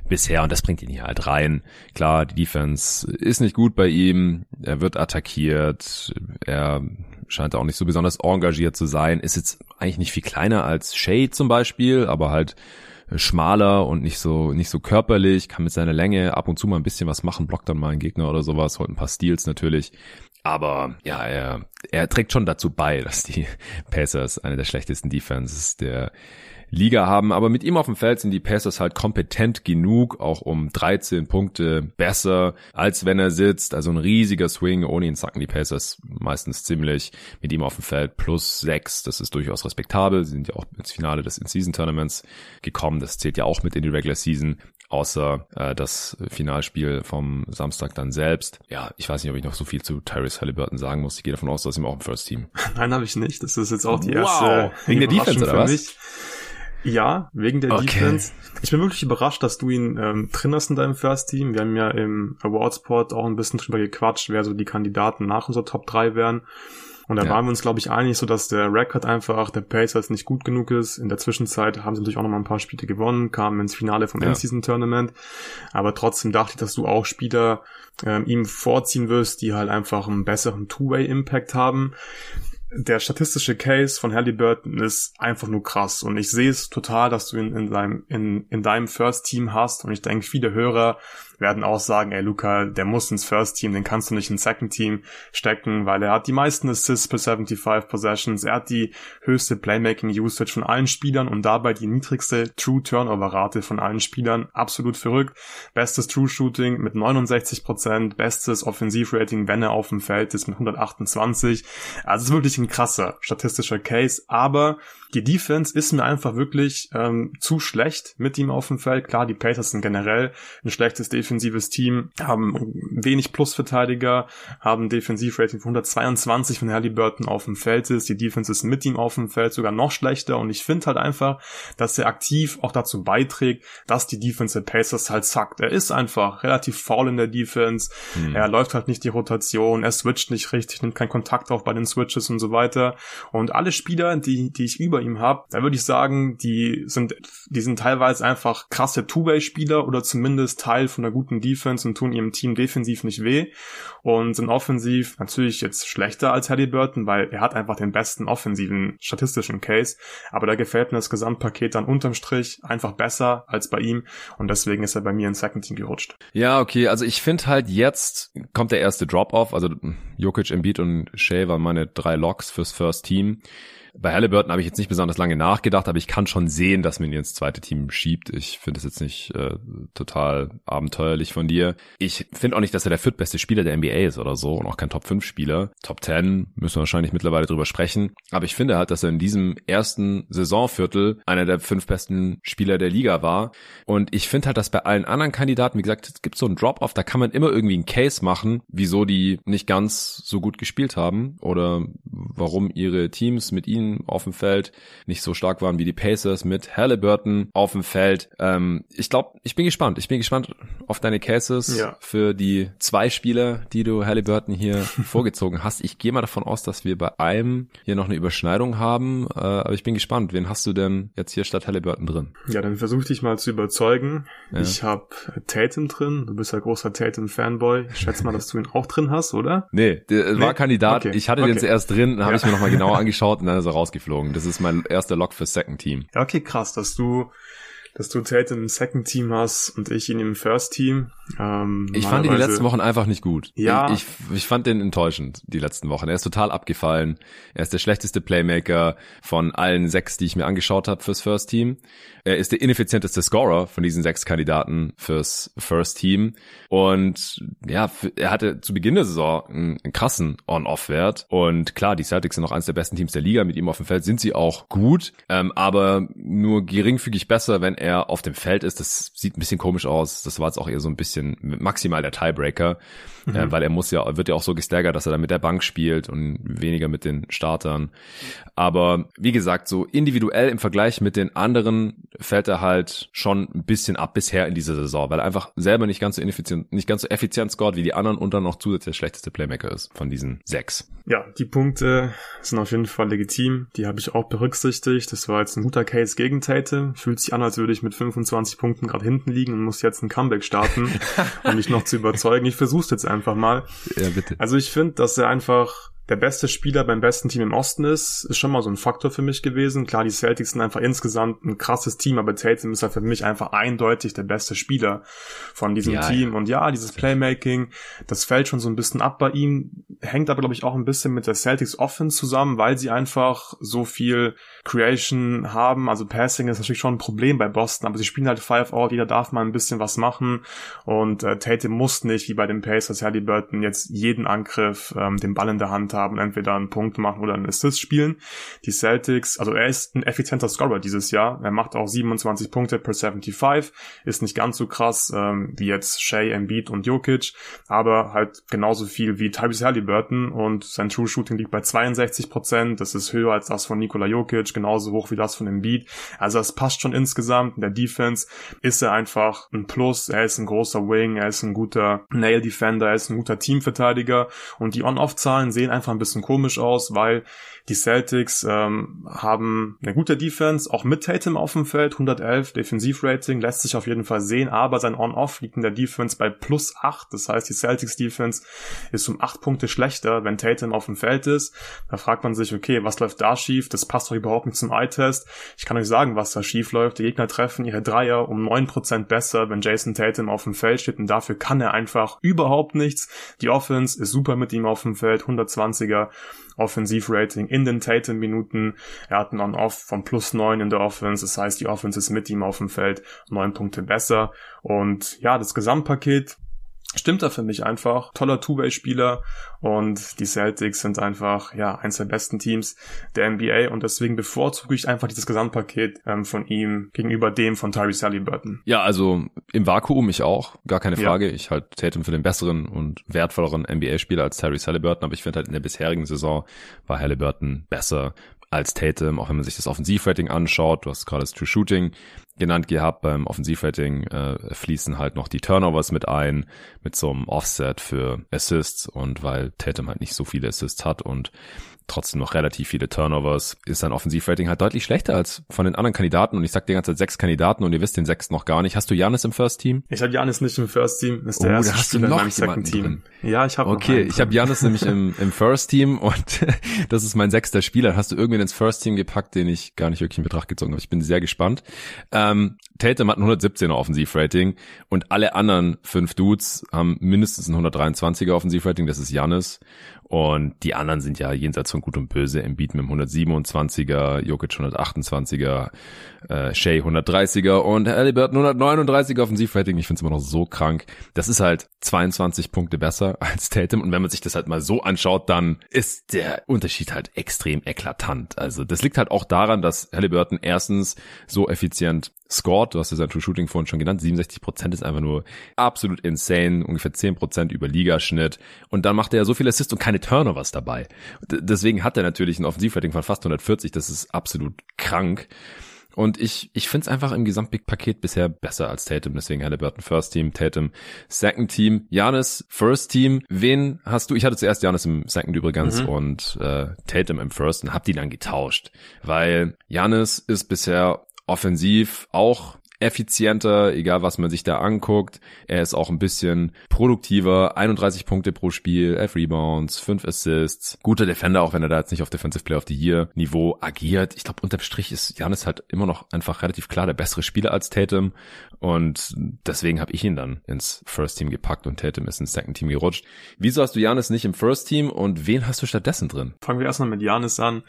bisher und das bringt ihn hier halt rein. Klar, die Defense ist nicht gut bei ihm, er wird attackiert, er scheint auch nicht so besonders engagiert zu sein, ist jetzt eigentlich nicht viel kleiner als Shade zum Beispiel, aber halt schmaler und nicht so nicht so körperlich, kann mit seiner Länge ab und zu mal ein bisschen was machen, blockt dann mal einen Gegner oder sowas, holt ein paar Steals natürlich. Aber ja, er, er trägt schon dazu bei, dass die Pacers eine der schlechtesten Defenses der Liga haben. Aber mit ihm auf dem Feld sind die Pacers halt kompetent genug, auch um 13 Punkte besser, als wenn er sitzt. Also ein riesiger Swing. Ohne ihn zacken die Pacers meistens ziemlich. Mit ihm auf dem Feld plus 6. Das ist durchaus respektabel. Sie sind ja auch ins Finale des In-Season-Tournaments gekommen. Das zählt ja auch mit in die Regular Season außer äh, das Finalspiel vom Samstag dann selbst. Ja, ich weiß nicht, ob ich noch so viel zu Tyrese Halliburton sagen muss. Ich gehe davon aus, dass ihm auch im First Team. Nein, habe ich nicht. Das ist jetzt auch die wow. erste wegen der Defense oder was? Mich. Ja, wegen der okay. Defense. Ich bin wirklich überrascht, dass du ihn ähm, drin hast in deinem First Team. Wir haben ja im Awardsport auch ein bisschen drüber gequatscht, wer so die Kandidaten nach unserer Top 3 wären. Und da ja. waren wir uns, glaube ich, einig, so dass der Record einfach der Pacers nicht gut genug ist. In der Zwischenzeit haben sie natürlich auch noch mal ein paar Spiele gewonnen, kamen ins Finale vom ja. End-Season Tournament. Aber trotzdem dachte ich, dass du auch Spieler ähm, ihm vorziehen wirst, die halt einfach einen besseren Two-Way-Impact haben der statistische Case von Halliburton ist einfach nur krass. Und ich sehe es total, dass du ihn in deinem in, in deinem First Team hast. Und ich denke viele Hörer werden auch sagen, ey Luca, der muss ins First Team, den kannst du nicht ins Second Team stecken, weil er hat die meisten Assists per 75 Possessions, er hat die höchste Playmaking Usage von allen Spielern und dabei die niedrigste True Turnover Rate von allen Spielern, absolut verrückt. Bestes True Shooting mit 69%, bestes Offensivrating, wenn er auf dem Feld ist mit 128. Also es ist wirklich ein krasser statistischer Case, aber die Defense ist mir einfach wirklich ähm, zu schlecht mit ihm auf dem Feld. Klar, die Pacers sind generell ein schlechtes defensives Team, haben wenig Plusverteidiger, haben Defensivrating von 122 von Halliburton auf dem Feld ist. Die Defense ist mit ihm auf dem Feld sogar noch schlechter und ich finde halt einfach, dass er aktiv auch dazu beiträgt, dass die Defense der Pacers halt zackt. Er ist einfach relativ faul in der Defense, mhm. er läuft halt nicht die Rotation, er switcht nicht richtig, nimmt keinen Kontakt auf bei den Switches und so weiter und alle Spieler, die, die ich über über ihm habe, da würde ich sagen, die sind, die sind teilweise einfach krasse Two-Way-Spieler oder zumindest Teil von einer guten Defense und tun ihrem Team defensiv nicht weh und sind offensiv natürlich jetzt schlechter als Halliburton, weil er hat einfach den besten offensiven statistischen Case, aber da gefällt mir das Gesamtpaket dann unterm Strich einfach besser als bei ihm und deswegen ist er bei mir ins Second Team gerutscht. Ja, okay, also ich finde halt jetzt kommt der erste Drop-Off, also Jokic, Embiid und Shea waren meine drei Locks fürs First Team. Bei Halliburton habe ich jetzt nicht besonders lange nachgedacht, aber ich kann schon sehen, dass man ihn ins zweite Team schiebt. Ich finde es jetzt nicht äh, total abenteuerlich von dir. Ich finde auch nicht, dass er der viertbeste Spieler der NBA ist oder so und auch kein Top-5-Spieler. Top 10 müssen wir wahrscheinlich mittlerweile drüber sprechen. Aber ich finde halt, dass er in diesem ersten Saisonviertel einer der fünf besten Spieler der Liga war. Und ich finde halt, dass bei allen anderen Kandidaten, wie gesagt, es gibt so einen Drop-Off, da kann man immer irgendwie einen Case machen, wieso die nicht ganz so gut gespielt haben oder warum ihre Teams mit ihnen auf dem Feld nicht so stark waren wie die Pacers mit Halliburton auf dem Feld. Ähm, ich glaube, ich bin gespannt. Ich bin gespannt auf deine Cases ja. für die zwei Spieler, die du Halliburton hier vorgezogen hast. Ich gehe mal davon aus, dass wir bei einem hier noch eine Überschneidung haben, äh, aber ich bin gespannt. Wen hast du denn jetzt hier statt Halliburton drin? Ja, dann versuch dich mal zu überzeugen. Ja. Ich habe Tatum drin. Du bist ja großer Tatum-Fanboy. Ich schätze mal, dass du ihn auch drin hast, oder? Nee, der nee? war Kandidat. Okay. Ich hatte okay. den zuerst drin, dann habe ja. ich mir nochmal genauer angeschaut und dann ist rausgeflogen. Das ist mein erster Lock für Second Team. Ja, okay, krass, dass du dass du Tate im Second Team hast und ich ihn im First Team. Ähm, ich fand ihn die letzten Wochen einfach nicht gut. Ja. Ich, ich, ich, fand den enttäuschend, die letzten Wochen. Er ist total abgefallen. Er ist der schlechteste Playmaker von allen sechs, die ich mir angeschaut habe fürs First Team. Er ist der ineffizienteste Scorer von diesen sechs Kandidaten fürs First Team. Und ja, er hatte zu Beginn der Saison einen, einen krassen On-Off-Wert. Und klar, die Celtics sind noch eines der besten Teams der Liga. Mit ihm auf dem Feld sind sie auch gut, ähm, aber nur geringfügig besser, wenn er auf dem Feld ist. Das sieht ein bisschen komisch aus. Das war jetzt auch eher so ein bisschen maximal der Tiebreaker, mhm. äh, weil er muss ja, wird ja auch so gestaggert, dass er dann mit der Bank spielt und weniger mit den Startern. Aber wie gesagt, so individuell im Vergleich mit den anderen fällt er halt schon ein bisschen ab bisher in dieser Saison, weil er einfach selber nicht ganz so ineffizient, nicht ganz so effizient scored wie die anderen und dann noch zusätzlich der schlechteste Playmaker ist von diesen sechs. Ja, die Punkte sind auf jeden Fall legitim. Die habe ich auch berücksichtigt. Das war jetzt ein guter Case gegen Tate. Fühlt sich an, als würde ich mit 25 Punkten gerade hinten liegen und muss jetzt ein Comeback starten, um mich noch zu überzeugen. Ich versuch's jetzt einfach mal. Ja, bitte. Also ich finde, dass er einfach der beste Spieler beim besten Team im Osten ist, ist schon mal so ein Faktor für mich gewesen. Klar, die Celtics sind einfach insgesamt ein krasses Team, aber Tatum ist halt für mich einfach eindeutig der beste Spieler von diesem ja, Team. Ja. Und ja, dieses Playmaking, das fällt schon so ein bisschen ab bei ihm. hängt aber, glaube ich, auch ein bisschen mit der Celtics Offense zusammen, weil sie einfach so viel Creation haben. Also Passing ist natürlich schon ein Problem bei Boston, aber sie spielen halt Five Out, jeder darf mal ein bisschen was machen und äh, Tatum muss nicht, wie bei den Pacers, Halliburton, jetzt jeden Angriff ähm, den Ball in der Hand haben, entweder einen Punkt machen oder einen Assist spielen. Die Celtics, also er ist ein effizienter Scorer dieses Jahr, er macht auch 27 Punkte per 75, ist nicht ganz so krass ähm, wie jetzt Shea, Embiid und Jokic, aber halt genauso viel wie Tyrese Halliburton und sein True Shooting liegt bei 62% das ist höher als das von Nikola Jokic, genauso hoch wie das von Embiid. Also es passt schon insgesamt. In der Defense ist er einfach ein Plus. Er ist ein großer Wing, er ist ein guter Nail Defender, er ist ein guter Teamverteidiger und die On-Off-Zahlen sehen einfach ein bisschen komisch aus, weil die Celtics ähm, haben eine gute Defense, auch mit Tatum auf dem Feld, 111 Defensivrating, lässt sich auf jeden Fall sehen, aber sein On-Off liegt in der Defense bei plus 8. Das heißt, die Celtics Defense ist um 8 Punkte schlechter, wenn Tatum auf dem Feld ist. Da fragt man sich, okay, was läuft da schief? Das passt doch überhaupt nicht zum Eye-Test. Ich kann euch sagen, was da schief läuft. Die Gegner treffen ihre Dreier um 9% besser, wenn Jason Tatum auf dem Feld steht und dafür kann er einfach überhaupt nichts. Die Offense ist super mit ihm auf dem Feld, 120er Offensivrating in den Tatum-Minuten. Er hat einen On-Off von plus neun in der Offense. Das heißt, die Offense ist mit ihm auf dem Feld neun Punkte besser. Und ja, das Gesamtpaket stimmt da für mich einfach. Toller Two-Way-Spieler und die Celtics sind einfach, ja, eins der besten Teams der NBA und deswegen bevorzuge ich einfach dieses Gesamtpaket ähm, von ihm gegenüber dem von Tyrese Halliburton. Ja, also im Vakuum ich auch, gar keine Frage. Ja. Ich halte Tatum für den besseren und wertvolleren NBA-Spieler als Tyrese Halliburton, aber ich finde halt in der bisherigen Saison war Halliburton besser als Tatum, auch wenn man sich das Offensivrating anschaut. Du hast gerade das True Shooting genannt gehabt. Beim Offensivrating äh, fließen halt noch die Turnovers mit ein, mit so einem Offset für Assists und weil Tatum halt nicht so viele Assists hat und trotzdem noch relativ viele Turnovers, ist sein Offensivrating halt deutlich schlechter als von den anderen Kandidaten. Und ich sag dir ganze Zeit sechs Kandidaten und ihr wisst den sechsten noch gar nicht. Hast du Janis im First Team? Ich habe Janis nicht im First Team. Das ist der oh, erste da hast du noch in meinem Team. Drin. Ja, ich habe Okay, ich habe Janis nämlich im, im First Team und das ist mein sechster Spieler. Hast du irgendwen ins First Team gepackt, den ich gar nicht wirklich in Betracht gezogen habe? Ich bin sehr gespannt. Ähm, Tatum hat ein 117er Offensivrating und alle anderen fünf Dudes haben mindestens ein 123er Offensivrating. Das ist Janis und die anderen sind ja jenseits von Gut und Böse. Embiid mit dem 127er, Jokic 128er, äh, Shea 130er und Halliburton 139er Offensivrating. Ich finde es immer noch so krank. Das ist halt 22 Punkte besser als Tatum. Und wenn man sich das halt mal so anschaut, dann ist der Unterschied halt extrem eklatant. Also das liegt halt auch daran, dass Halliburton erstens so effizient scored. Du hast ja sein True Shooting vorhin schon genannt. 67 Prozent ist einfach nur absolut insane. Ungefähr 10 Prozent über Ligaschnitt. Und dann macht er ja so viel Assists und keine Turnovers dabei. D deswegen hat er natürlich ein Offensivrating von fast 140. Das ist absolut krank. Und ich, ich finde es einfach im Gesamtpaket bisher besser als Tatum. Deswegen Halliburton First Team, Tatum Second Team, Janis First Team. Wen hast du? Ich hatte zuerst Janis im Second übrigens mhm. und äh, Tatum im First und hab die dann getauscht. Weil Janis ist bisher offensiv auch effizienter, egal was man sich da anguckt. Er ist auch ein bisschen produktiver, 31 Punkte pro Spiel, 11 Rebounds, 5 Assists. Guter Defender, auch wenn er da jetzt nicht auf Defensive Player of the Year Niveau agiert. Ich glaube, unterm Strich ist Janis halt immer noch einfach relativ klar der bessere Spieler als Tatum und deswegen habe ich ihn dann ins First Team gepackt und Tatum ist ins Second Team gerutscht. Wieso hast du Janis nicht im First Team und wen hast du stattdessen drin? Fangen wir erstmal mit Janis an.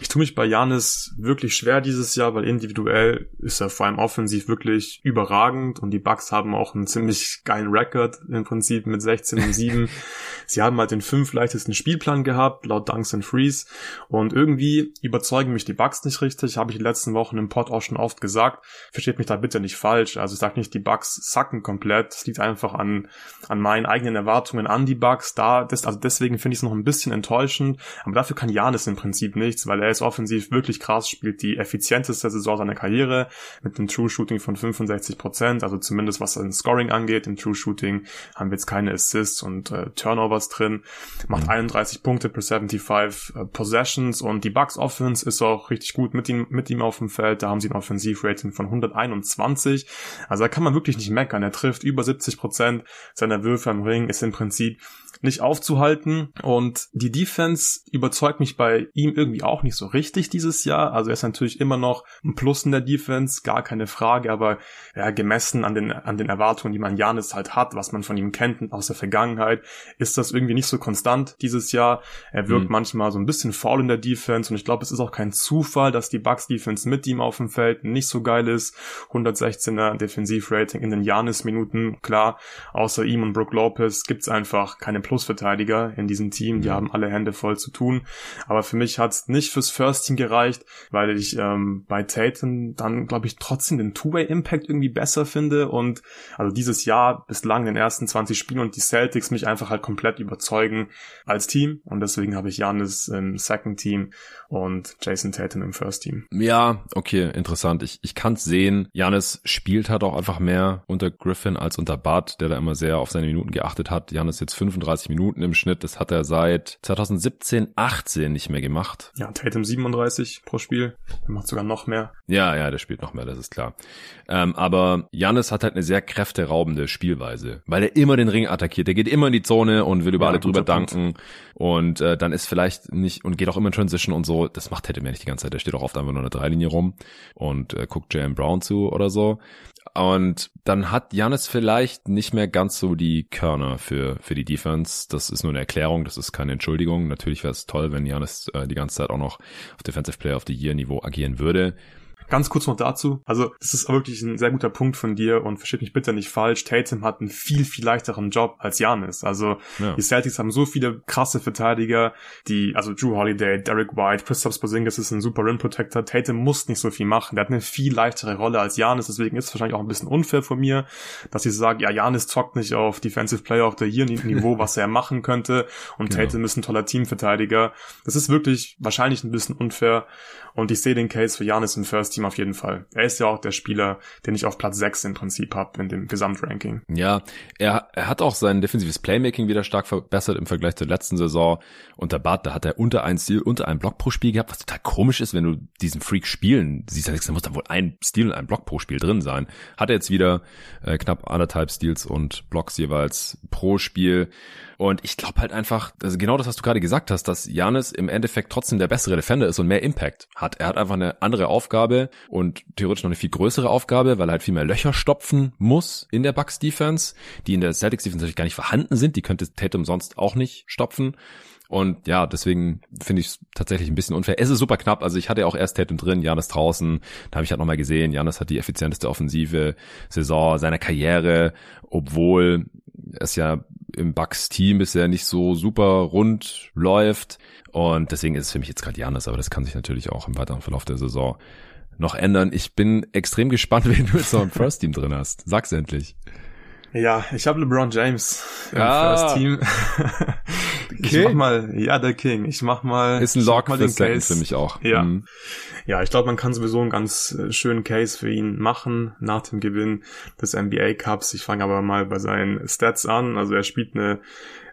Ich tue mich bei Janis wirklich schwer dieses Jahr, weil individuell ist er vor allem offensiv wirklich überragend und die Bucks haben auch einen ziemlich geilen Rekord im Prinzip mit 16 und 7. Sie haben halt den fünf leichtesten Spielplan gehabt, laut Dunks and Freeze und irgendwie überzeugen mich die Bucks nicht richtig, habe ich die letzten Wochen im Pod auch schon oft gesagt. Versteht mich da bitte nicht falsch, also ich sage nicht, die Bucks sacken komplett, es liegt einfach an, an meinen eigenen Erwartungen an die Bucks, da, das, also deswegen finde ich es noch ein bisschen enttäuschend, aber dafür kann Janis im Prinzip nichts, weil er ist offensiv wirklich krass, spielt die effizienteste Saison seiner Karriere mit einem True Shooting von 65 Prozent, also zumindest was ein Scoring angeht. Im True Shooting haben wir jetzt keine Assists und äh, Turnovers drin. Macht 31 mhm. Punkte per 75 äh, Possessions und die Bucks Offense ist auch richtig gut mit ihm, mit ihm auf dem Feld. Da haben sie ein Offensivrating von 121. Also da kann man wirklich nicht meckern. Er trifft über 70 Prozent seiner Würfe am Ring, ist im Prinzip nicht aufzuhalten. Und die Defense überzeugt mich bei ihm irgendwie auch nicht so richtig dieses Jahr. Also er ist natürlich immer noch ein Plus in der Defense, gar keine Frage, aber ja, gemessen an den, an den Erwartungen, die man Janis halt hat, was man von ihm kennt aus der Vergangenheit, ist das irgendwie nicht so konstant dieses Jahr. Er wirkt mhm. manchmal so ein bisschen faul in der Defense und ich glaube, es ist auch kein Zufall, dass die Bucks Defense mit ihm auf dem Feld nicht so geil ist. 116er Defensivrating in den Janis-Minuten, klar, außer ihm und Brook Lopez gibt's einfach keine Plusverteidiger in diesem Team. Die mhm. haben alle Hände voll zu tun. Aber für mich hat's nicht fürs First Team gereicht, weil ich ähm, bei Tatum dann, glaube ich, trotzdem den Two-Way-Impact irgendwie besser finde. Und also dieses Jahr bislang in den ersten 20 Spielen und die Celtics mich einfach halt komplett überzeugen als Team. Und deswegen habe ich Janis im Second Team und Jason Tatum im First Team. Ja, okay, interessant. Ich, ich kann sehen. Janis spielt halt auch einfach mehr unter Griffin als unter Bart, der da immer sehr auf seine Minuten geachtet hat. Janis jetzt 35 Minuten im Schnitt. Das hat er seit 2017, 18 nicht mehr gemacht. Ja, Tatum 37 pro Spiel. Er macht sogar noch mehr. Ja, ja, der spielt noch mehr, das ist klar. Ähm, aber Janis hat halt eine sehr kräfteraubende Spielweise, weil er immer den Ring attackiert. Der geht immer in die Zone und will über ja, alle drüber danken. Und äh, dann ist vielleicht nicht und geht auch immer in Transition und so. Das macht Tatum ja nicht die ganze Zeit. Der steht auch oft einfach nur in der Dreilinie rum und äh, guckt Jalen Brown zu oder so. Und dann hat Janis vielleicht nicht mehr ganz so die Körner für, für die Defense. Das ist nur eine Erklärung, das ist keine Entschuldigung. Natürlich wäre es toll, wenn Janis äh, die ganze Zeit auch noch auf Defensive Player of the Year Niveau agieren würde. Ganz kurz noch dazu. Also, das ist wirklich ein sehr guter Punkt von dir und versteht mich bitte nicht falsch. Tatum hat einen viel, viel leichteren Job als Janis. Also, ja. die Celtics haben so viele krasse Verteidiger, die, also Drew Holiday, Derek White, Christoph Porzingis ist ein super Rim Protector. Tatum muss nicht so viel machen. Der hat eine viel leichtere Rolle als Janis. Deswegen ist es wahrscheinlich auch ein bisschen unfair von mir, dass ich sage, ja, Janis zockt nicht auf Defensive Player of the Year Niveau, was er machen könnte. Und genau. Tatum ist ein toller Teamverteidiger. Das ist wirklich wahrscheinlich ein bisschen unfair. Und ich sehe den Case für Janis im First Team auf jeden Fall. Er ist ja auch der Spieler, den ich auf Platz 6 im Prinzip habe in dem Gesamtranking. Ja, er, er hat auch sein defensives Playmaking wieder stark verbessert im Vergleich zur letzten Saison. Unter Bart, da hat er unter ein Stil, unter einen Block pro Spiel gehabt, was total komisch ist, wenn du diesen Freak spielen siehst. Da muss da wohl ein Stil und ein Block pro Spiel drin sein. Hat er jetzt wieder äh, knapp anderthalb Steals und Blocks jeweils pro Spiel. Und ich glaube halt einfach, also genau das, was du gerade gesagt hast, dass Janis im Endeffekt trotzdem der bessere Defender ist und mehr Impact hat. Er hat einfach eine andere Aufgabe und theoretisch noch eine viel größere Aufgabe, weil er halt viel mehr Löcher stopfen muss in der Bucks Defense, die in der Celtics Defense natürlich gar nicht vorhanden sind. Die könnte Tatum sonst auch nicht stopfen. Und ja, deswegen finde ich es tatsächlich ein bisschen unfair. Es ist super knapp. Also ich hatte ja auch erst Tatum drin, Janis draußen. Da habe ich halt nochmal gesehen, Janis hat die effizienteste offensive Saison seiner Karriere, obwohl es ja im Bucks-Team bisher nicht so super rund läuft. Und deswegen ist es für mich jetzt gerade Janis, aber das kann sich natürlich auch im weiteren Verlauf der Saison noch ändern. Ich bin extrem gespannt, wen du jetzt noch im First-Team drin hast. Sag's endlich. Ja, ich habe LeBron James im ah. First Team. ich King. mach mal, ja, der King. Ich mach mal. Ist ein Lock mal den Case. für mich auch. Ja. Mhm. Ja, ich glaube, man kann sowieso einen ganz äh, schönen Case für ihn machen nach dem Gewinn des NBA Cups. Ich fange aber mal bei seinen Stats an. Also er spielt eine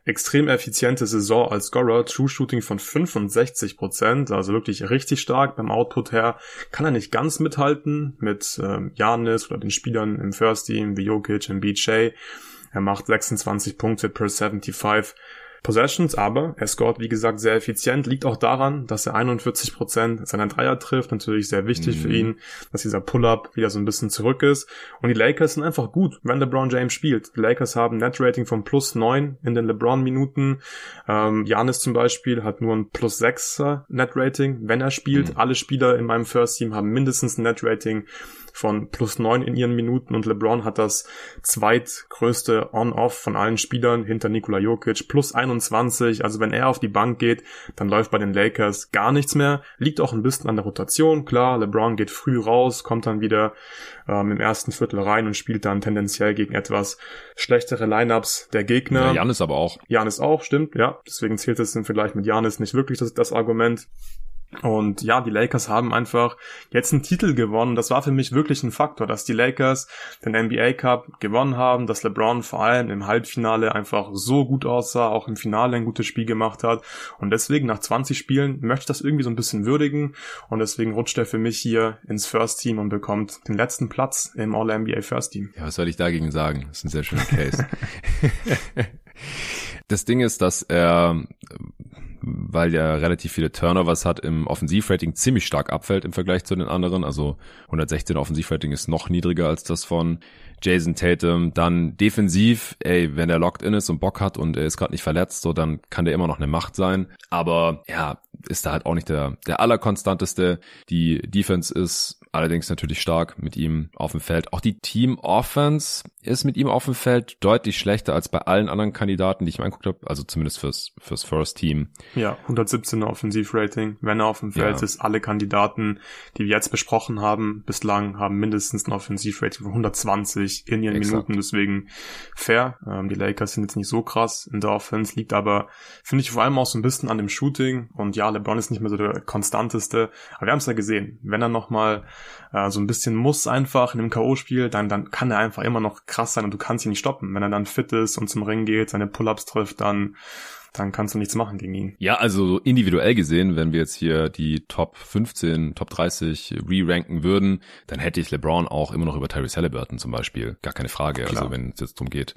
extrem effiziente Saison als Scorer, True Shooting von 65%, Prozent, also wirklich richtig stark beim Output her. Kann er nicht ganz mithalten mit ähm, Janis oder den Spielern im First Team wie Jokic und BJ. Er macht 26 Punkte per 75 Possessions, aber er scored, wie gesagt, sehr effizient. Liegt auch daran, dass er 41 Prozent seiner Dreier trifft. Natürlich sehr wichtig mhm. für ihn, dass dieser Pull-Up wieder so ein bisschen zurück ist. Und die Lakers sind einfach gut, wenn LeBron James spielt. Die Lakers haben Net-Rating von plus 9 in den LeBron-Minuten. Ähm, Janis zum Beispiel hat nur ein plus 6 Net-Rating, wenn er spielt. Mhm. Alle Spieler in meinem First Team haben mindestens ein Net-Rating von plus neun in ihren Minuten und LeBron hat das zweitgrößte On-Off von allen Spielern hinter Nikola Jokic plus 21. Also wenn er auf die Bank geht, dann läuft bei den Lakers gar nichts mehr. Liegt auch ein bisschen an der Rotation. Klar, LeBron geht früh raus, kommt dann wieder ähm, im ersten Viertel rein und spielt dann tendenziell gegen etwas schlechtere Lineups der Gegner. Ja, Janis aber auch. Janis auch, stimmt, ja. Deswegen zählt es im Vergleich mit Janis nicht wirklich das, das Argument. Und ja, die Lakers haben einfach jetzt einen Titel gewonnen. Das war für mich wirklich ein Faktor, dass die Lakers den NBA Cup gewonnen haben, dass LeBron vor allem im Halbfinale einfach so gut aussah, auch im Finale ein gutes Spiel gemacht hat. Und deswegen nach 20 Spielen möchte ich das irgendwie so ein bisschen würdigen. Und deswegen rutscht er für mich hier ins First Team und bekommt den letzten Platz im All-NBA First Team. Ja, was soll ich dagegen sagen? Das ist ein sehr schöner Case. das Ding ist, dass er weil er relativ viele Turnovers hat, im Offensivrating ziemlich stark abfällt im Vergleich zu den anderen. Also 116 Offensivrating ist noch niedriger als das von Jason Tatum. Dann defensiv, ey, wenn er locked in ist und Bock hat und er ist gerade nicht verletzt, so dann kann der immer noch eine Macht sein. Aber ja, ist da halt auch nicht der, der allerkonstanteste. Die Defense ist allerdings natürlich stark mit ihm auf dem Feld. Auch die Team Offense ist mit ihm auf dem Feld deutlich schlechter als bei allen anderen Kandidaten, die ich mir angeguckt habe, also zumindest fürs, fürs First Team. Ja, 117er Offensivrating. Wenn er auf dem Feld ja. ist, alle Kandidaten, die wir jetzt besprochen haben, bislang haben mindestens ein Offensivrating von 120 in ihren Exakt. Minuten, deswegen fair. Ähm, die Lakers sind jetzt nicht so krass in der Offense, liegt aber, finde ich, vor allem auch so ein bisschen an dem Shooting und ja, LeBron ist nicht mehr so der konstanteste, aber wir haben es ja gesehen, wenn er nochmal äh, so ein bisschen muss einfach in einem K.O.-Spiel, dann, dann kann er einfach immer noch krass sein und du kannst ihn nicht stoppen. Wenn er dann fit ist und zum Ring geht, seine Pull-Ups trifft, dann dann kannst du nichts machen gegen ihn. Ja, also individuell gesehen, wenn wir jetzt hier die Top 15, Top 30 re-ranken würden, dann hätte ich LeBron auch immer noch über Tyrese Halliburton zum Beispiel. Gar keine Frage. Klar. Also wenn es jetzt darum geht,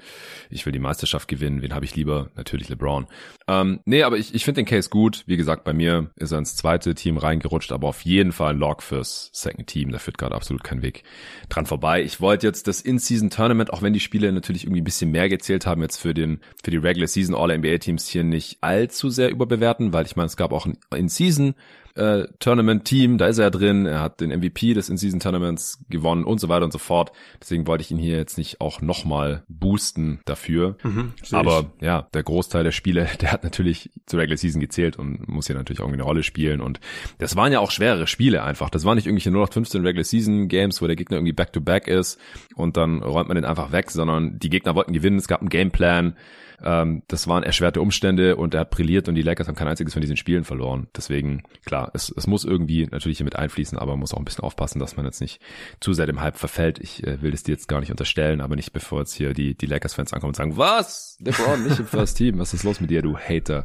ich will die Meisterschaft gewinnen, wen habe ich lieber? Natürlich LeBron. Ähm, nee, aber ich, ich finde den Case gut. Wie gesagt, bei mir ist er ins zweite Team reingerutscht, aber auf jeden Fall ein Lock fürs Second Team. Da führt gerade absolut kein Weg dran vorbei. Ich wollte jetzt das In-Season-Tournament, auch wenn die Spiele natürlich irgendwie ein bisschen mehr gezählt haben, jetzt für den, für die Regular Season All-NBA-Teams hier nicht allzu sehr überbewerten, weil ich meine, es gab auch ein In-Season äh, Tournament-Team, da ist er ja drin, er hat den MVP des In-Season-Tournaments gewonnen und so weiter und so fort. Deswegen wollte ich ihn hier jetzt nicht auch nochmal boosten dafür. Mhm, Aber ich. ja, der Großteil der Spiele, der hat natürlich zur Regular Season gezählt und muss hier natürlich auch eine Rolle spielen. Und das waren ja auch schwere Spiele einfach. Das waren nicht irgendwelche 0815 Regular Season Games, wo der Gegner irgendwie back-to-back -back ist und dann räumt man den einfach weg, sondern die Gegner wollten gewinnen, es gab einen Gameplan. Ähm, das waren erschwerte Umstände und er hat brilliert und die Lakers haben kein einziges von diesen Spielen verloren. Deswegen, klar, es, es muss irgendwie natürlich hier mit einfließen, aber man muss auch ein bisschen aufpassen, dass man jetzt nicht zu sehr dem Hype verfällt. Ich äh, will es dir jetzt gar nicht unterstellen, aber nicht bevor jetzt hier die, die Lakers-Fans ankommen und sagen, was? LeBron nicht im First Team, was ist los mit dir, du Hater?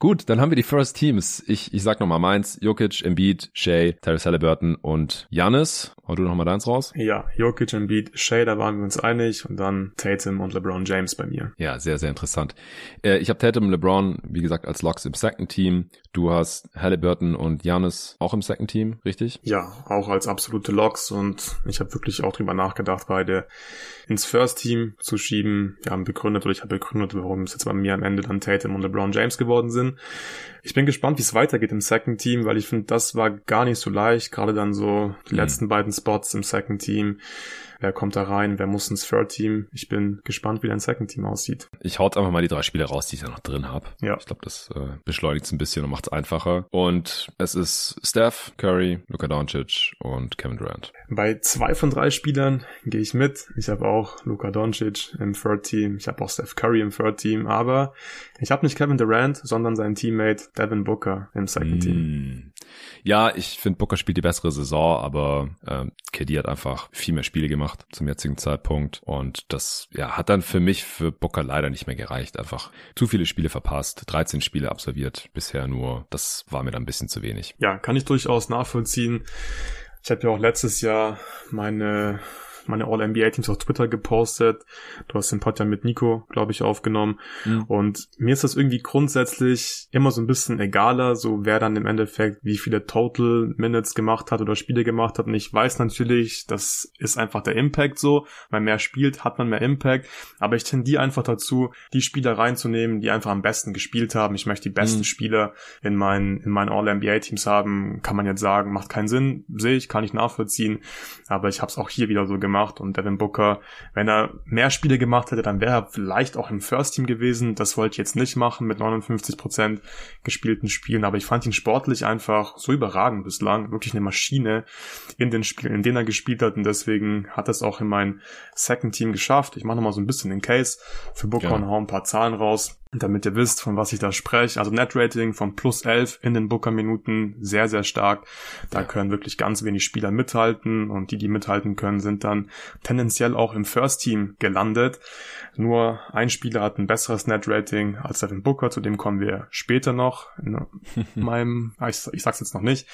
Gut, dann haben wir die First Teams. Ich, ich sag nochmal meins. Jokic, Embiid, Shea, Tyrese Halliburton und Giannis. Hau du nochmal deins raus? Ja, Jokic, Embiid, Shea, da waren wir uns einig. Und dann Tatum und LeBron James bei mir. Ja, sehr, sehr interessant. Äh, ich habe Tatum und LeBron, wie gesagt, als Locks im Second Team. Du hast Halliburton und Giannis auch im Second Team, richtig? Ja, auch als absolute Locks. Und ich habe wirklich auch drüber nachgedacht, beide ins First Team zu schieben. Wir haben begründet, oder ich habe begründet, warum es jetzt bei mir am Ende dann Tatum und LeBron James geworden sind. Ich bin gespannt, wie es weitergeht im Second Team, weil ich finde, das war gar nicht so leicht. Gerade dann so die mhm. letzten beiden Spots im Second Team wer kommt da rein, wer muss ins Third Team. Ich bin gespannt, wie dein Second Team aussieht. Ich haut einfach mal die drei Spiele raus, die ich ja noch drin habe. Ja. Ich glaube, das äh, beschleunigt es ein bisschen und macht es einfacher. Und es ist Steph, Curry, Luka Doncic und Kevin Durant. Bei zwei von drei Spielern gehe ich mit. Ich habe auch Luka Doncic im Third Team. Ich habe auch Steph Curry im Third Team. Aber ich habe nicht Kevin Durant, sondern seinen Teammate Devin Booker im Second mm. Team. Ja, ich finde Booker spielt die bessere Saison, aber äh, KD hat einfach viel mehr Spiele gemacht gemacht zum jetzigen Zeitpunkt. Und das ja, hat dann für mich, für Booker leider nicht mehr gereicht. Einfach zu viele Spiele verpasst, 13 Spiele absolviert bisher nur. Das war mir dann ein bisschen zu wenig. Ja, kann ich durchaus nachvollziehen. Ich habe ja auch letztes Jahr meine meine All-NBA-Teams auf Twitter gepostet. Du hast den Pod ja mit Nico, glaube ich, aufgenommen. Mhm. Und mir ist das irgendwie grundsätzlich immer so ein bisschen egaler, so wer dann im Endeffekt wie viele Total Minutes gemacht hat oder Spiele gemacht hat. Und ich weiß natürlich, das ist einfach der Impact so. Weil mehr spielt, hat man mehr Impact. Aber ich tendiere einfach dazu, die Spieler reinzunehmen, die einfach am besten gespielt haben. Ich möchte die besten mhm. Spieler in meinen, in meinen All-NBA-Teams haben. Kann man jetzt sagen, macht keinen Sinn. Sehe ich, kann ich nachvollziehen. Aber ich habe es auch hier wieder so gemacht gemacht und Devin Booker, wenn er mehr Spiele gemacht hätte, dann wäre er vielleicht auch im First Team gewesen. Das wollte ich jetzt nicht machen mit 59 Prozent gespielten Spielen, aber ich fand ihn sportlich einfach so überragend bislang, wirklich eine Maschine in den Spielen, in denen er gespielt hat und deswegen hat er es auch in mein Second Team geschafft. Ich mache nochmal so ein bisschen den Case für Booker ja. und hau ein paar Zahlen raus. damit ihr wisst, von was ich da spreche. Also Net-Rating von plus 11 in den Booker-Minuten, sehr, sehr stark. Da können wirklich ganz wenig Spieler mithalten und die, die mithalten können, sind dann tendenziell auch im First-Team gelandet. Nur ein Spieler hat ein besseres Net-Rating als Devin Booker, zu dem kommen wir später noch in meinem, ah, ich, ich sag's jetzt noch nicht,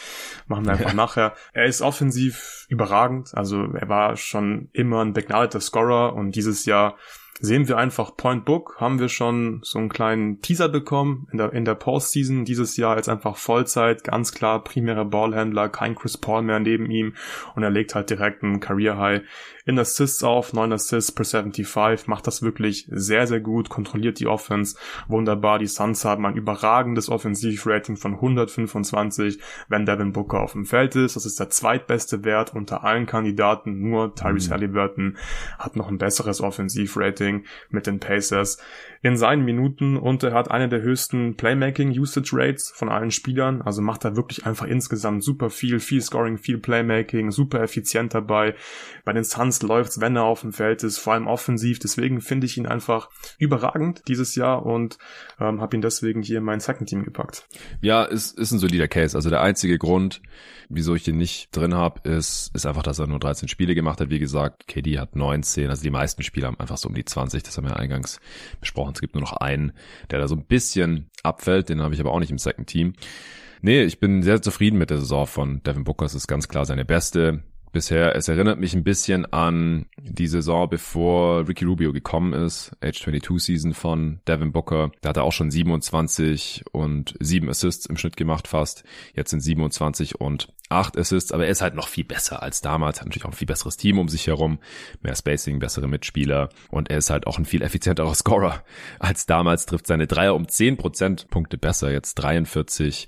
machen wir einfach ja. nachher. Er ist offensiv überragend, also er war schon immer ein begnadeter Scorer und dieses Jahr sehen wir einfach Point Book, haben wir schon so einen kleinen Teaser bekommen in der, in der Postseason dieses Jahr als einfach Vollzeit, ganz klar primärer Ballhändler, kein Chris Paul mehr neben ihm und er legt halt direkt ein Career High in Assists auf, 9 Assists per 75, macht das wirklich sehr, sehr gut, kontrolliert die Offense wunderbar. Die Suns haben ein überragendes Offensivrating von 125, wenn Devin Booker auf dem Feld ist. Das ist der zweitbeste Wert unter allen Kandidaten. Nur Tyrese mhm. Halliburton hat noch ein besseres Offensivrating mit den Pacers in seinen Minuten und er hat eine der höchsten Playmaking-Usage-Rates von allen Spielern. Also macht er wirklich einfach insgesamt super viel, viel Scoring, viel Playmaking, super effizient dabei. Bei den Suns läuft's, wenn er auf dem Feld ist, vor allem offensiv. Deswegen finde ich ihn einfach überragend dieses Jahr und ähm, habe ihn deswegen hier in mein Second Team gepackt. Ja, ist, ist ein solider Case. Also der einzige Grund, wieso ich den nicht drin habe, ist, ist einfach, dass er nur 13 Spiele gemacht hat. Wie gesagt, KD hat 19, also die meisten Spiele haben einfach so um die 20, das haben wir eingangs besprochen. Es gibt nur noch einen, der da so ein bisschen abfällt, den habe ich aber auch nicht im Second Team. Nee, ich bin sehr zufrieden mit der Saison von Devin Booker. Es ist ganz klar seine beste bisher. Es erinnert mich ein bisschen an die Saison, bevor Ricky Rubio gekommen ist, Age 22 Season von Devin Booker. Da hat er auch schon 27 und 7 Assists im Schnitt gemacht fast. Jetzt sind 27 und 8 Assists, aber er ist halt noch viel besser als damals, hat natürlich auch ein viel besseres Team um sich herum, mehr Spacing, bessere Mitspieler und er ist halt auch ein viel effizienterer Scorer als damals, trifft seine Dreier um 10 Prozentpunkte besser, jetzt 43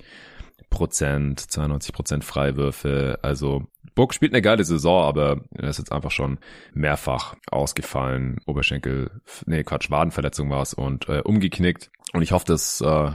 Prozent, 92 Prozent Freiwürfe, also Book spielt eine geile Saison, aber er ist jetzt einfach schon mehrfach ausgefallen. Oberschenkel, nee, Quatsch, Wadenverletzung war es und äh, umgeknickt. Und ich hoffe, das äh,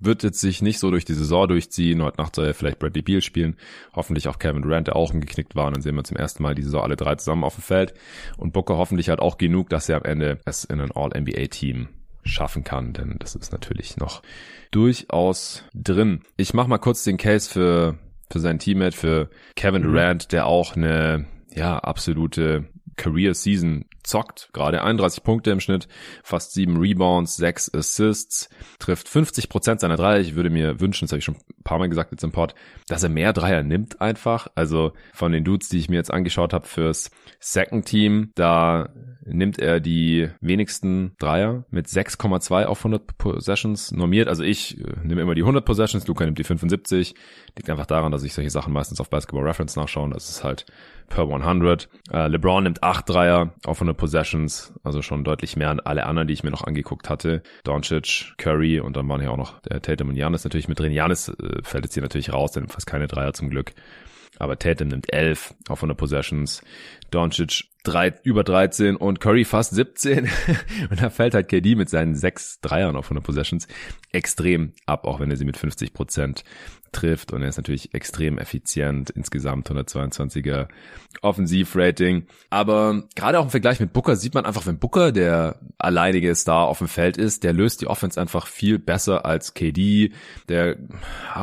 wird jetzt sich nicht so durch die Saison durchziehen. Heute Nacht soll er vielleicht Bradley Beal spielen. Hoffentlich auch Kevin Durant, der auch umgeknickt war. Und dann sehen wir zum ersten Mal die Saison alle drei zusammen auf dem Feld. Und Booker hoffentlich hat auch genug, dass er am Ende es in ein All-NBA-Team schaffen kann, denn das ist natürlich noch durchaus drin. Ich mache mal kurz den Case für für sein Teammate, für Kevin mhm. Durant, der auch eine ja absolute Career Season zockt. Gerade 31 Punkte im Schnitt, fast 7 Rebounds, 6 Assists, trifft 50 Prozent seiner Dreier. Ich würde mir wünschen, das habe ich schon ein paar Mal gesagt jetzt im Pod, dass er mehr Dreier nimmt einfach. Also von den Dudes, die ich mir jetzt angeschaut habe fürs Second Team, da nimmt er die wenigsten Dreier mit 6,2 auf 100 Possessions normiert. Also ich äh, nehme immer die 100 Possessions, Luca nimmt die 75. Liegt einfach daran, dass ich solche Sachen meistens auf Basketball Reference nachschaue. Das ist halt per 100. Äh, LeBron nimmt 8 Dreier auf 100 Possessions, also schon deutlich mehr an alle anderen, die ich mir noch angeguckt hatte. Doncic, Curry und dann waren hier auch noch der Tatum und Janis natürlich mit drin. Janis äh, fällt jetzt hier natürlich raus, denn fast keine Dreier zum Glück. Aber Tatum nimmt 11 auf 100 Possessions. Doncic drei, über 13 und Curry fast 17. und da fällt halt KD mit seinen sechs Dreiern auf 100 Possessions extrem ab, auch wenn er sie mit 50 Prozent trifft und er ist natürlich extrem effizient, insgesamt 122er Offensivrating. Aber gerade auch im Vergleich mit Booker sieht man einfach, wenn Booker der alleinige Star auf dem Feld ist, der löst die Offense einfach viel besser als KD, der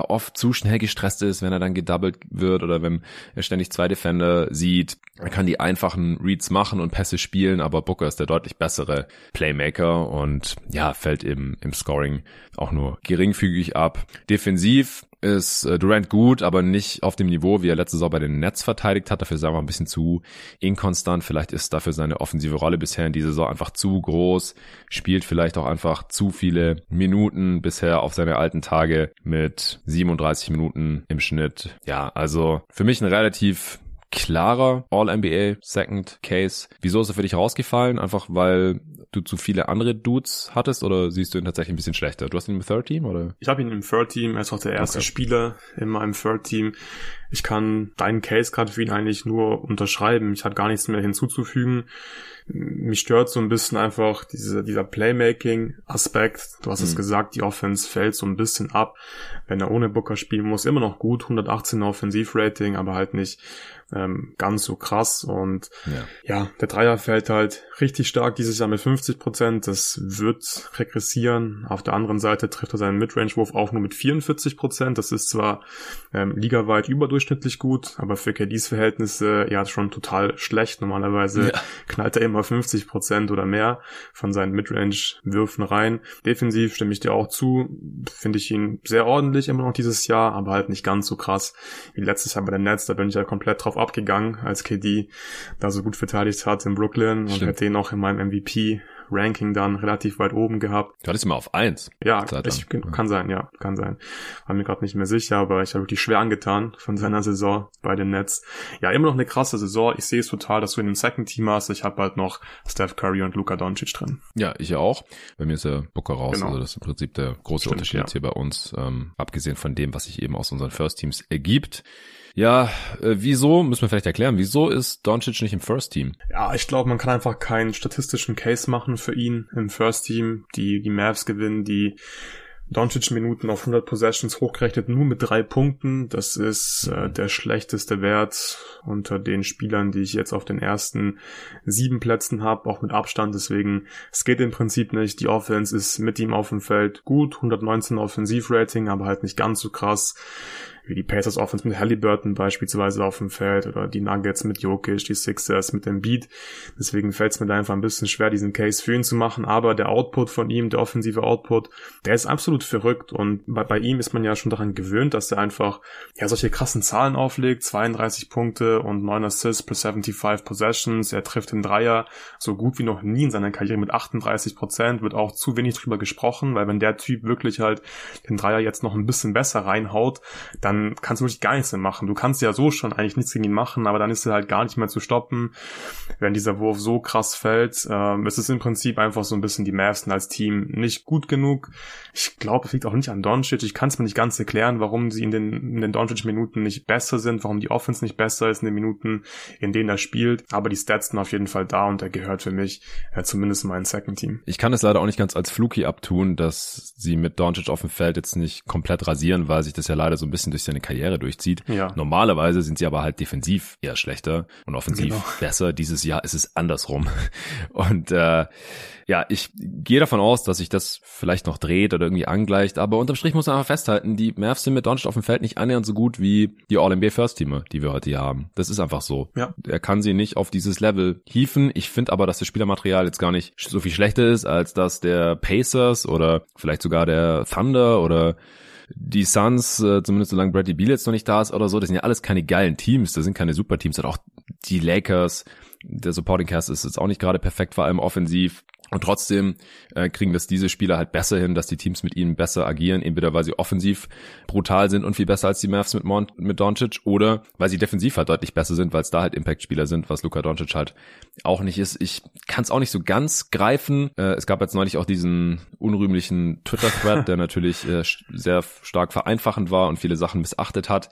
oft zu schnell gestresst ist, wenn er dann gedoubled wird oder wenn er ständig zwei Defender sieht. Er kann die einfachen Reads machen und Pässe spielen, aber Booker ist der deutlich bessere Playmaker und ja, fällt eben im Scoring auch nur geringfügig ab. Defensiv ist äh, Durant gut, aber nicht auf dem Niveau, wie er letzte Saison bei den Nets verteidigt hat. Dafür er einfach ein bisschen zu inkonstant. Vielleicht ist dafür seine offensive Rolle bisher in dieser Saison einfach zu groß. Spielt vielleicht auch einfach zu viele Minuten bisher auf seine alten Tage mit 37 Minuten im Schnitt. Ja, also für mich ein relativ klarer All-NBA Second Case. Wieso ist er für dich rausgefallen? Einfach weil du zu viele andere Dudes hattest oder siehst du ihn tatsächlich ein bisschen schlechter? Du hast ihn im Third Team oder? Ich habe ihn im Third Team. Er ist auch der erste okay. Spieler in meinem Third Team. Ich kann deinen Case gerade für ihn eigentlich nur unterschreiben. Ich habe gar nichts mehr hinzuzufügen. Mich stört so ein bisschen einfach diese, dieser Playmaking-Aspekt. Du hast mhm. es gesagt, die Offense fällt so ein bisschen ab. Wenn er ohne Booker spielen muss, immer noch gut, 118 Offensivrating, aber halt nicht ähm, ganz so krass. Und ja. ja. der Dreier fällt halt richtig stark dieses Jahr mit 50 Prozent. Das wird regressieren. Auf der anderen Seite trifft er seinen Midrange-Wurf auch nur mit 44 Prozent. Das ist zwar ähm, ligaweit überdurchschnittlich gut, aber für KDs Verhältnisse ja schon total schlecht. Normalerweise ja. knallt er immer 50 Prozent oder mehr von seinen Midrange-Würfen rein. Defensiv stimme ich dir auch zu. Finde ich ihn sehr ordentlich immer noch dieses Jahr, aber halt nicht ganz so krass wie letztes Jahr bei den Nets. Da bin ich ja komplett drauf abgegangen, als KD da so gut verteidigt hat in Brooklyn und hätte ihn auch in meinem MVP Ranking dann relativ weit oben gehabt. Du hattest immer auf eins. Ja, ich, kann sein, ja, kann sein. War mir gerade nicht mehr sicher, aber ich habe wirklich schwer angetan von seiner Saison bei den Nets. Ja, immer noch eine krasse Saison. Ich sehe es total, dass du in dem Second Team hast. Ich habe halt noch Steph Curry und Luka Doncic drin. Ja, ich auch. Bei mir ist der Booker raus. Genau. Also das ist im Prinzip der große Stimmt, Unterschied ja. hier bei uns, ähm, abgesehen von dem, was sich eben aus unseren First Teams ergibt. Ja, äh, wieso, müssen wir vielleicht erklären, wieso ist Doncic nicht im First Team? Ja, ich glaube, man kann einfach keinen statistischen Case machen für ihn im First Team. Die, die Mavs gewinnen die Doncic-Minuten auf 100 Possessions hochgerechnet nur mit drei Punkten. Das ist äh, der schlechteste Wert unter den Spielern, die ich jetzt auf den ersten sieben Plätzen habe, auch mit Abstand. Deswegen, es geht im Prinzip nicht. Die Offense ist mit ihm auf dem Feld gut, 119 Offensivrating, aber halt nicht ganz so krass wie die Pacers Offense mit Halliburton beispielsweise auf dem Feld oder die Nuggets mit Jokic, die Sixers mit dem Beat. Deswegen fällt es mir da einfach ein bisschen schwer, diesen Case für ihn zu machen. Aber der Output von ihm, der offensive Output, der ist absolut verrückt. Und bei, bei ihm ist man ja schon daran gewöhnt, dass er einfach ja solche krassen Zahlen auflegt. 32 Punkte und 9 Assists plus 75 Possessions. Er trifft den Dreier so gut wie noch nie in seiner Karriere mit 38 Prozent. Wird auch zu wenig drüber gesprochen, weil wenn der Typ wirklich halt den Dreier jetzt noch ein bisschen besser reinhaut, dann dann kannst du wirklich gar nichts mehr machen. Du kannst ja so schon eigentlich nichts gegen ihn machen, aber dann ist er halt gar nicht mehr zu stoppen, wenn dieser Wurf so krass fällt. Ähm, es im Prinzip einfach so ein bisschen die Mavs als Team nicht gut genug. Ich glaube, es liegt auch nicht an Doncic. Ich kann es mir nicht ganz erklären, warum sie in den, in den Doncic-Minuten nicht besser sind, warum die Offense nicht besser ist in den Minuten, in denen er spielt. Aber die Stats sind auf jeden Fall da und er gehört für mich äh, zumindest mal ins Second Team. Ich kann es leider auch nicht ganz als Fluky abtun, dass sie mit Doncic auf dem Feld jetzt nicht komplett rasieren, weil sich das ja leider so ein bisschen durch seine Karriere durchzieht. Ja. Normalerweise sind sie aber halt defensiv eher schlechter und offensiv genau. besser. Dieses Jahr ist es andersrum. Und äh, ja, ich gehe davon aus, dass sich das vielleicht noch dreht oder irgendwie angleicht, aber unterm Strich muss man einfach festhalten, die Mavs sind mit Doncic auf dem Feld nicht annähernd so gut wie die All-NBA First Teamer, die wir heute hier haben. Das ist einfach so. Ja. Er kann sie nicht auf dieses Level hieven. Ich finde aber, dass das Spielermaterial jetzt gar nicht so viel schlechter ist als das der Pacers oder vielleicht sogar der Thunder oder die Suns, äh, zumindest solange Bradley Beal jetzt noch nicht da ist oder so, das sind ja alles keine geilen Teams, das sind keine Superteams, und auch die Lakers, der Supporting Cast ist jetzt auch nicht gerade perfekt, vor allem offensiv. Und trotzdem äh, kriegen das diese Spieler halt besser hin, dass die Teams mit ihnen besser agieren, entweder weil sie offensiv brutal sind und viel besser als die Mavs mit, Mon mit Doncic oder weil sie defensiv halt deutlich besser sind, weil es da halt Impact-Spieler sind, was Luka Doncic halt auch nicht ist. Ich kann es auch nicht so ganz greifen. Äh, es gab jetzt neulich auch diesen unrühmlichen Twitter-Thread, der natürlich äh, sehr stark vereinfachend war und viele Sachen missachtet hat.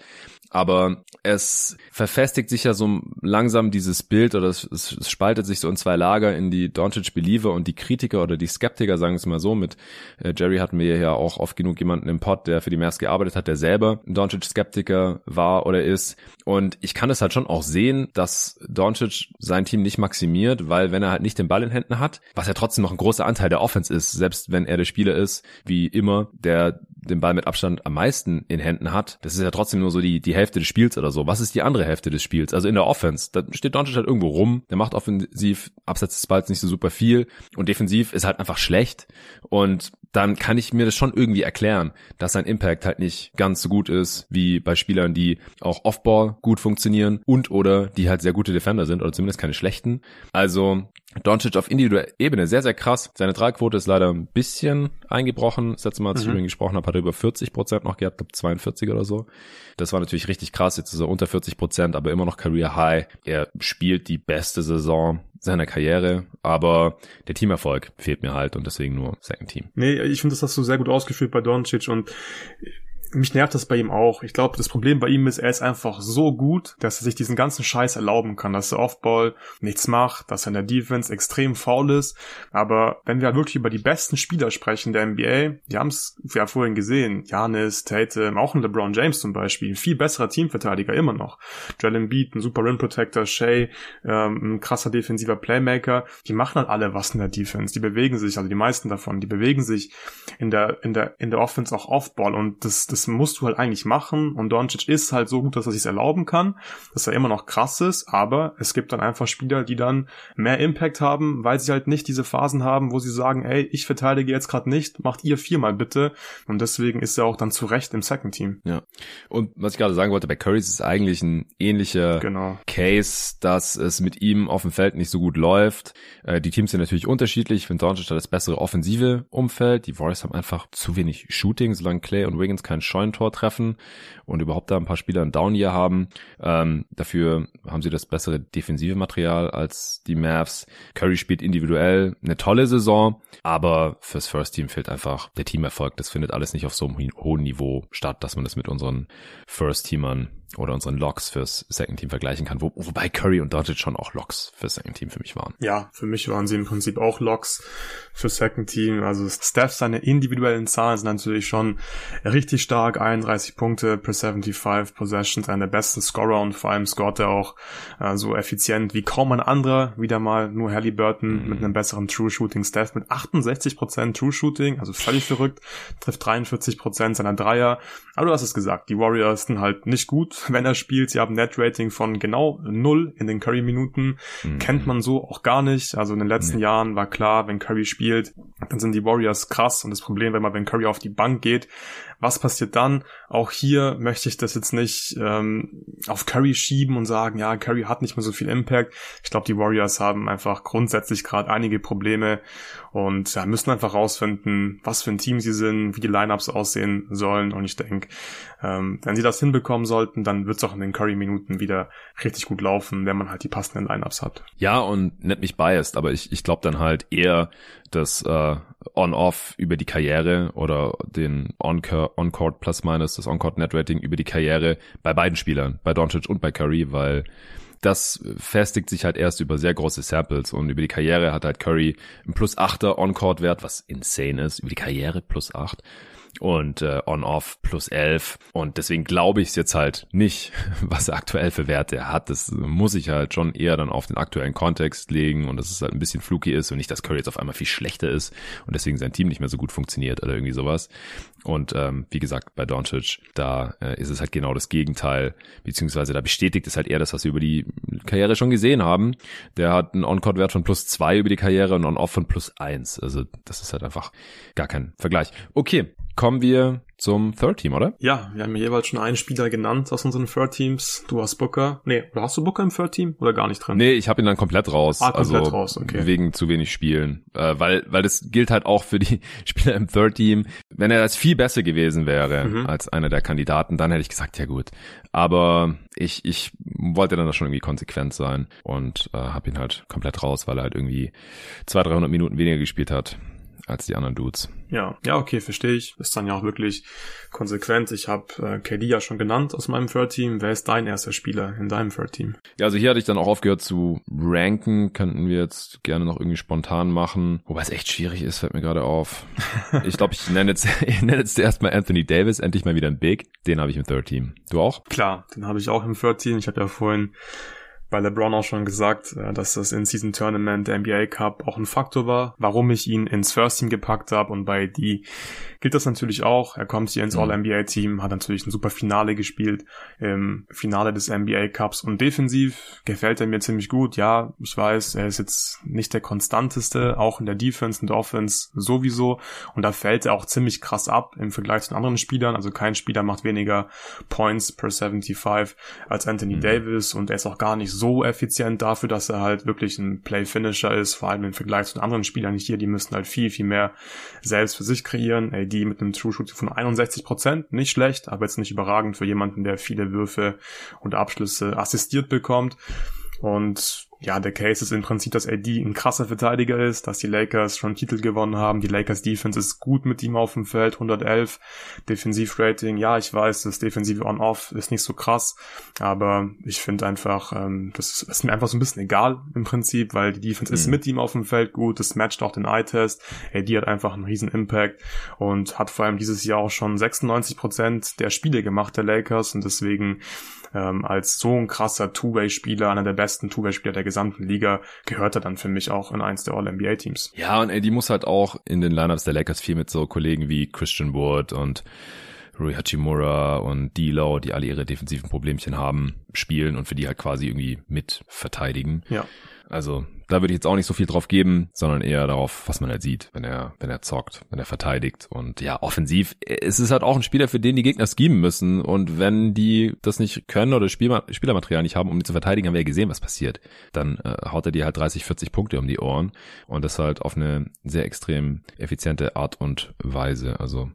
Aber es verfestigt sich ja so langsam dieses Bild oder es, es, spaltet sich so in zwei Lager in die Doncic-Believer und die Kritiker oder die Skeptiker, sagen wir es mal so. Mit äh, Jerry hatten wir ja auch oft genug jemanden im Pod, der für die Mavs gearbeitet hat, der selber Doncic-Skeptiker war oder ist. Und ich kann es halt schon auch sehen, dass Doncic sein Team nicht maximiert, weil wenn er halt nicht den Ball in Händen hat, was ja trotzdem noch ein großer Anteil der Offense ist, selbst wenn er der Spieler ist, wie immer, der den Ball mit Abstand am meisten in Händen hat, das ist ja trotzdem nur so die, die Hälfte des Spiels oder so. Was ist die andere Hälfte des Spiels? Also in der Offense, da steht Doncic halt irgendwo rum, der macht offensiv abseits des Balls nicht so super viel und defensiv ist halt einfach schlecht und dann kann ich mir das schon irgendwie erklären, dass sein Impact halt nicht ganz so gut ist wie bei Spielern, die auch Offball gut funktionieren und oder die halt sehr gute Defender sind oder zumindest keine schlechten. Also Doncic auf individueller Ebene sehr, sehr krass. Seine Tragquote ist leider ein bisschen eingebrochen. Das letzte Mal, als ich mhm. über ihn gesprochen habe, hat er über 40 Prozent noch gehabt, glaube 42 oder so. Das war natürlich richtig krass. Jetzt ist er unter 40 Prozent, aber immer noch Career High. Er spielt die beste Saison seiner Karriere, aber der Teamerfolg fehlt mir halt und deswegen nur Second Team. Nee, ich finde, das hast du sehr gut ausgeführt bei Doncic und mich nervt das bei ihm auch. Ich glaube, das Problem bei ihm ist, er ist einfach so gut, dass er sich diesen ganzen Scheiß erlauben kann, dass er Offball nichts macht, dass er in der Defense extrem faul ist. Aber wenn wir halt wirklich über die besten Spieler sprechen der NBA, die haben es ja vorhin gesehen, Janis, Tatum, auch ein LeBron James zum Beispiel, ein viel besserer Teamverteidiger immer noch. Jalen Beat, ein super Rim Protector, Shea, ähm, ein krasser defensiver Playmaker, die machen halt alle was in der Defense. Die bewegen sich, also die meisten davon, die bewegen sich in der, in der, in der Offense auch Offball und das, das musst du halt eigentlich machen und Doncic ist halt so gut, dass er sich erlauben kann, dass er immer noch krass ist, aber es gibt dann einfach Spieler, die dann mehr Impact haben, weil sie halt nicht diese Phasen haben, wo sie sagen, ey, ich verteidige jetzt gerade nicht, macht ihr viermal bitte und deswegen ist er auch dann zu Recht im Second Team. Ja. Und was ich gerade sagen wollte, bei Curry ist es eigentlich ein ähnlicher genau. Case, dass es mit ihm auf dem Feld nicht so gut läuft. Äh, die Teams sind natürlich unterschiedlich. Ich finde Doncic hat das bessere offensive Umfeld. Die Warriors haben einfach zu wenig Shooting, solange Clay und Wiggins kein Scheunentor treffen und überhaupt da ein paar Spieler ein Down hier haben. Ähm, dafür haben sie das bessere defensive Material als die Mavs. Curry spielt individuell eine tolle Saison, aber fürs First Team fehlt einfach der Teamerfolg. Das findet alles nicht auf so einem hohen Niveau statt, dass man das mit unseren First Teamern oder unseren Locks fürs Second Team vergleichen kann, wo, wobei Curry und Doncic schon auch Locks fürs Second Team für mich waren. Ja, für mich waren sie im Prinzip auch Locks für Second Team. Also Steph, seine individuellen Zahlen sind natürlich schon richtig stark. 31 Punkte per 75 Possessions, einer der besten Scorer und vor allem scoret er auch äh, so effizient wie kaum ein anderer. Wieder mal nur Halliburton mhm. mit einem besseren True Shooting. Steph mit 68% True Shooting, also völlig verrückt, trifft 43% seiner Dreier. Aber du hast es gesagt, die Warriors sind halt nicht gut wenn er spielt. Sie haben Net-Rating von genau null in den Curry-Minuten. Mhm. Kennt man so auch gar nicht. Also in den letzten nee. Jahren war klar, wenn Curry spielt, dann sind die Warriors krass. Und das Problem, wenn man, wenn Curry auf die Bank geht, was passiert dann? Auch hier möchte ich das jetzt nicht ähm, auf Curry schieben und sagen, ja, Curry hat nicht mehr so viel Impact. Ich glaube, die Warriors haben einfach grundsätzlich gerade einige Probleme und ja, müssen einfach rausfinden, was für ein Team sie sind, wie die Lineups aussehen sollen. Und ich denke, ähm, wenn sie das hinbekommen sollten, dann wird es auch in den Curry-Minuten wieder richtig gut laufen, wenn man halt die passenden Lineups hat. Ja, und nicht mich biased, aber ich, ich glaube dann halt eher, dass äh, On-Off über die Karriere oder den On-Court Plus-Minus, das On-Court-Net-Rating über die Karriere bei beiden Spielern, bei Doncic und bei Curry, weil das festigt sich halt erst über sehr große Samples und über die Karriere hat halt Curry ein plus 8er On-Court-Wert, was insane ist, über die Karriere plus 8 und äh, On-Off plus 11. Und deswegen glaube ich es jetzt halt nicht, was er aktuell für Werte er hat. Das muss ich halt schon eher dann auf den aktuellen Kontext legen und dass es halt ein bisschen fluky ist und nicht, dass Curry jetzt auf einmal viel schlechter ist und deswegen sein Team nicht mehr so gut funktioniert oder irgendwie sowas. Und ähm, wie gesagt, bei Doncic, da äh, ist es halt genau das Gegenteil, beziehungsweise da bestätigt es halt eher das, was wir über die Karriere schon gesehen haben. Der hat einen On-Court-Wert von plus zwei über die Karriere und On-Off von plus eins. Also das ist halt einfach gar kein Vergleich. Okay, kommen wir zum Third Team, oder? Ja, wir haben jeweils schon einen Spieler genannt aus unseren Third Teams. Du hast Booker. Nee, oder hast du Booker im Third Team oder gar nicht drin? Nee, ich habe ihn dann komplett raus. Ah, komplett also raus, okay. Wegen zu wenig Spielen. Äh, weil, weil das gilt halt auch für die Spieler im Third Team. Wenn er das viel besser gewesen wäre mhm. als einer der Kandidaten, dann hätte ich gesagt, ja gut. Aber ich, ich wollte dann da schon irgendwie konsequent sein und äh, habe ihn halt komplett raus, weil er halt irgendwie 200, 300 Minuten weniger gespielt hat als die anderen Dudes. Ja, ja, okay, verstehe ich. Ist dann ja auch wirklich konsequent. Ich habe äh, KD ja schon genannt aus meinem Third Team. Wer ist dein erster Spieler in deinem Third Team? Ja, also hier hatte ich dann auch aufgehört zu ranken. Könnten wir jetzt gerne noch irgendwie spontan machen. Wobei es echt schwierig ist, fällt mir gerade auf. ich glaube, ich nenne jetzt, ich nenne jetzt erstmal Anthony Davis, endlich mal wieder ein Big. Den habe ich im Third Team. Du auch? Klar, den habe ich auch im Third Team. Ich habe ja vorhin bei LeBron auch schon gesagt, äh, dass das In-Season-Tournament der NBA Cup auch ein Faktor war, warum ich ihn ins First Team gepackt habe und bei die gilt das natürlich auch. Er kommt hier ins mhm. All-NBA-Team, hat natürlich ein super Finale gespielt im Finale des NBA Cups und defensiv gefällt er mir ziemlich gut. Ja, ich weiß, er ist jetzt nicht der konstanteste, auch in der Defense und Offense sowieso und da fällt er auch ziemlich krass ab im Vergleich zu anderen Spielern. Also kein Spieler macht weniger Points per 75 als Anthony mhm. Davis und er ist auch gar nicht so effizient dafür, dass er halt wirklich ein Play-Finisher ist, vor allem im Vergleich zu den anderen Spielern hier, die müssen halt viel, viel mehr selbst für sich kreieren. Ey, AD mit einem True Shooting von 61 Prozent, nicht schlecht, aber jetzt nicht überragend für jemanden, der viele Würfe und Abschlüsse assistiert bekommt. Und ja, der Case ist im Prinzip, dass AD ein krasser Verteidiger ist, dass die Lakers schon Titel gewonnen haben. Die Lakers Defense ist gut mit ihm auf dem Feld, 111 Defensivrating. Ja, ich weiß, das defensive On-Off ist nicht so krass, aber ich finde einfach, ähm, das ist mir einfach so ein bisschen egal im Prinzip, weil die Defense mhm. ist mit ihm auf dem Feld gut, das matcht auch den Eye-Test. AD hat einfach einen riesen Impact und hat vor allem dieses Jahr auch schon 96 Prozent der Spiele gemacht der Lakers und deswegen ähm, als so ein krasser Two-Way-Spieler, einer der besten Two-Way-Spieler der gesamten Liga, gehört er dann für mich auch in eins der All-NBA-Teams. Ja, und die muss halt auch in den Lineups der Lakers viel mit so Kollegen wie Christian Wood und Rui Hachimura und D'Lo, die alle ihre defensiven Problemchen haben, spielen und für die halt quasi irgendwie mit verteidigen. Ja. Also da würde ich jetzt auch nicht so viel drauf geben, sondern eher darauf, was man halt sieht, wenn er, wenn er zockt, wenn er verteidigt. Und ja, offensiv, es ist halt auch ein Spieler, für den die Gegner schemen müssen. Und wenn die das nicht können oder Spielma Spielermaterial nicht haben, um die zu verteidigen, haben wir ja gesehen, was passiert. Dann äh, haut er dir halt 30, 40 Punkte um die Ohren. Und das halt auf eine sehr extrem effiziente Art und Weise. Also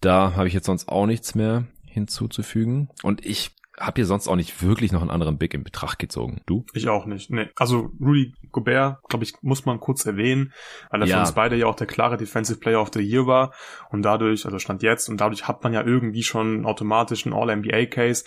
da habe ich jetzt sonst auch nichts mehr hinzuzufügen. Und ich hab hier sonst auch nicht wirklich noch einen anderen Big in Betracht gezogen. Du? Ich auch nicht. Nee. Also Rudy Gobert, glaube ich, muss man kurz erwähnen, weil er ja. für uns beide ja auch der klare Defensive Player of the Year war und dadurch, also stand jetzt und dadurch hat man ja irgendwie schon automatisch einen All-NBA-Case.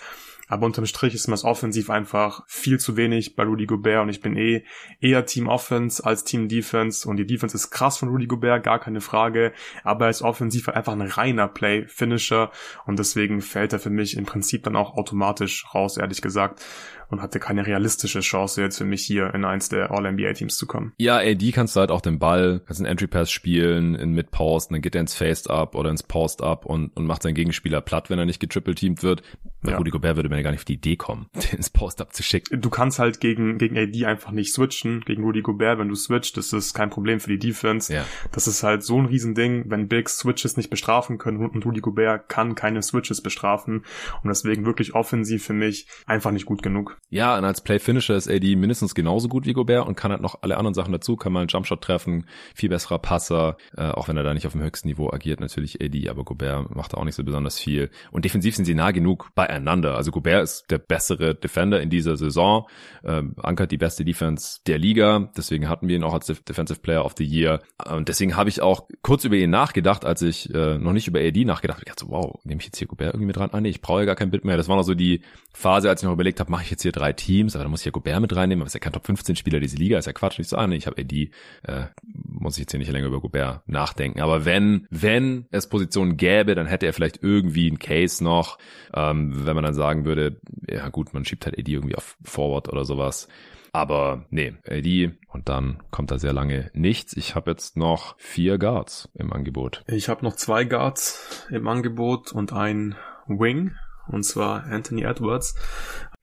Aber unterm Strich ist mir das offensiv einfach viel zu wenig bei Rudy Gobert und ich bin eh eher Team Offense als Team Defense und die Defense ist krass von Rudy Gobert, gar keine Frage, aber er ist offensiv einfach ein reiner Play-Finisher und deswegen fällt er für mich im Prinzip dann auch automatisch raus, ehrlich gesagt und hatte keine realistische Chance jetzt für mich hier in eins der All-NBA-Teams zu kommen. Ja, AD kannst du halt auch den Ball, kannst einen Entry-Pass spielen in Mid-Post, dann geht er ins Faced-Up oder ins Post-Up und, und macht seinen Gegenspieler platt, wenn er nicht getriple-teamt wird. Bei ja. Rudy Gobert würde ja gar nicht auf die Idee kommen, den ins Post-Up zu schicken. Du kannst halt gegen, gegen AD einfach nicht switchen, gegen Rudy Gobert, wenn du switcht, das ist kein Problem für die Defense. Ja. Das ist halt so ein Riesending, wenn Bigs Switches nicht bestrafen können und Rudy Gobert kann keine Switches bestrafen und deswegen wirklich offensiv für mich einfach nicht gut genug. Ja, und als Play-Finisher ist AD mindestens genauso gut wie Gobert und kann halt noch alle anderen Sachen dazu, kann mal einen Jumpshot treffen, viel besserer Passer, äh, auch wenn er da nicht auf dem höchsten Niveau agiert, natürlich AD, aber Gobert macht da auch nicht so besonders viel. Und defensiv sind sie nah genug beieinander. Also Gobert ist der bessere Defender in dieser Saison, ähm, ankert die beste Defense der Liga, deswegen hatten wir ihn auch als Defensive Player of the Year. Und deswegen habe ich auch kurz über ihn nachgedacht, als ich äh, noch nicht über AD nachgedacht habe. Ich dachte so, wow, nehme ich jetzt hier Gobert irgendwie mit dran? Ah nee, ich brauche ja gar kein Bit mehr. Das war noch so die Phase, als ich noch überlegt habe, mache ich jetzt hier drei Teams, aber da muss ich ja Gobert mit reinnehmen, aber ist ja kein Top 15 Spieler diese Liga, ist ja Quatsch. Nicht so, ah, nee, ich habe AD, äh, muss ich jetzt hier nicht länger über Gobert nachdenken. Aber wenn, wenn es Positionen gäbe, dann hätte er vielleicht irgendwie einen Case noch, ähm, wenn man dann sagen würde, ja gut, man schiebt halt AD irgendwie auf Forward oder sowas. Aber nee, AD und dann kommt da sehr lange nichts. Ich habe jetzt noch vier Guards im Angebot. Ich habe noch zwei Guards im Angebot und ein Wing und zwar Anthony Edwards.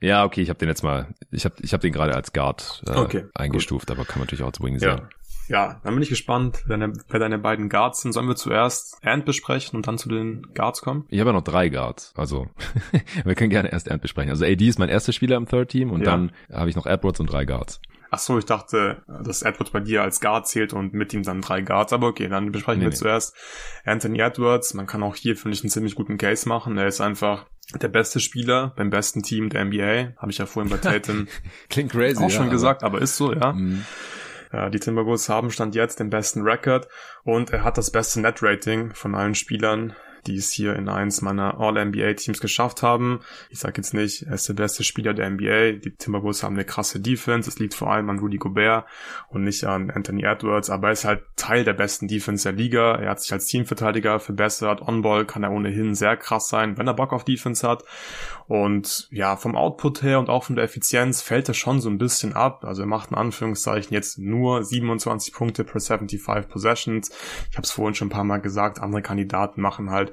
Ja, okay, ich habe den jetzt mal, ich habe ich hab den gerade als Guard äh, okay, eingestuft, gut. aber kann man natürlich auch als Wing. Ja. Ja, dann bin ich gespannt, wer, wer deine beiden Guards sind. Sollen wir zuerst Ant besprechen und dann zu den Guards kommen? Ich habe ja noch drei Guards, also wir können gerne erst Ant besprechen. Also AD ist mein erster Spieler im Third Team und ja. dann habe ich noch Edwards und drei Guards. Ach so, ich dachte, dass Edwards bei dir als Guard zählt und mit ihm dann drei Guards. Aber okay, dann besprechen nee, wir nee. zuerst Anthony Edwards. Man kann auch hier, finde ich, einen ziemlich guten Case machen. Er ist einfach der beste Spieler beim besten Team der NBA. Habe ich ja vorhin bei Tatum Klingt crazy, auch schon ja, gesagt, aber ist so, ja. Mhm. Ja, die Timberwolves haben Stand jetzt den besten Record und er hat das beste Net-Rating von allen Spielern die es hier in eins meiner All-NBA-Teams geschafft haben. Ich sage jetzt nicht, er ist der beste Spieler der NBA. Die Timberwolves haben eine krasse Defense. Es liegt vor allem an Rudy Gobert und nicht an Anthony Edwards, aber er ist halt Teil der besten Defense der Liga. Er hat sich als Teamverteidiger verbessert. On-Ball kann er ohnehin sehr krass sein, wenn er Bock auf Defense hat. Und ja, vom Output her und auch von der Effizienz fällt er schon so ein bisschen ab. Also er macht in Anführungszeichen jetzt nur 27 Punkte per 75 Possessions. Ich habe es vorhin schon ein paar Mal gesagt, andere Kandidaten machen halt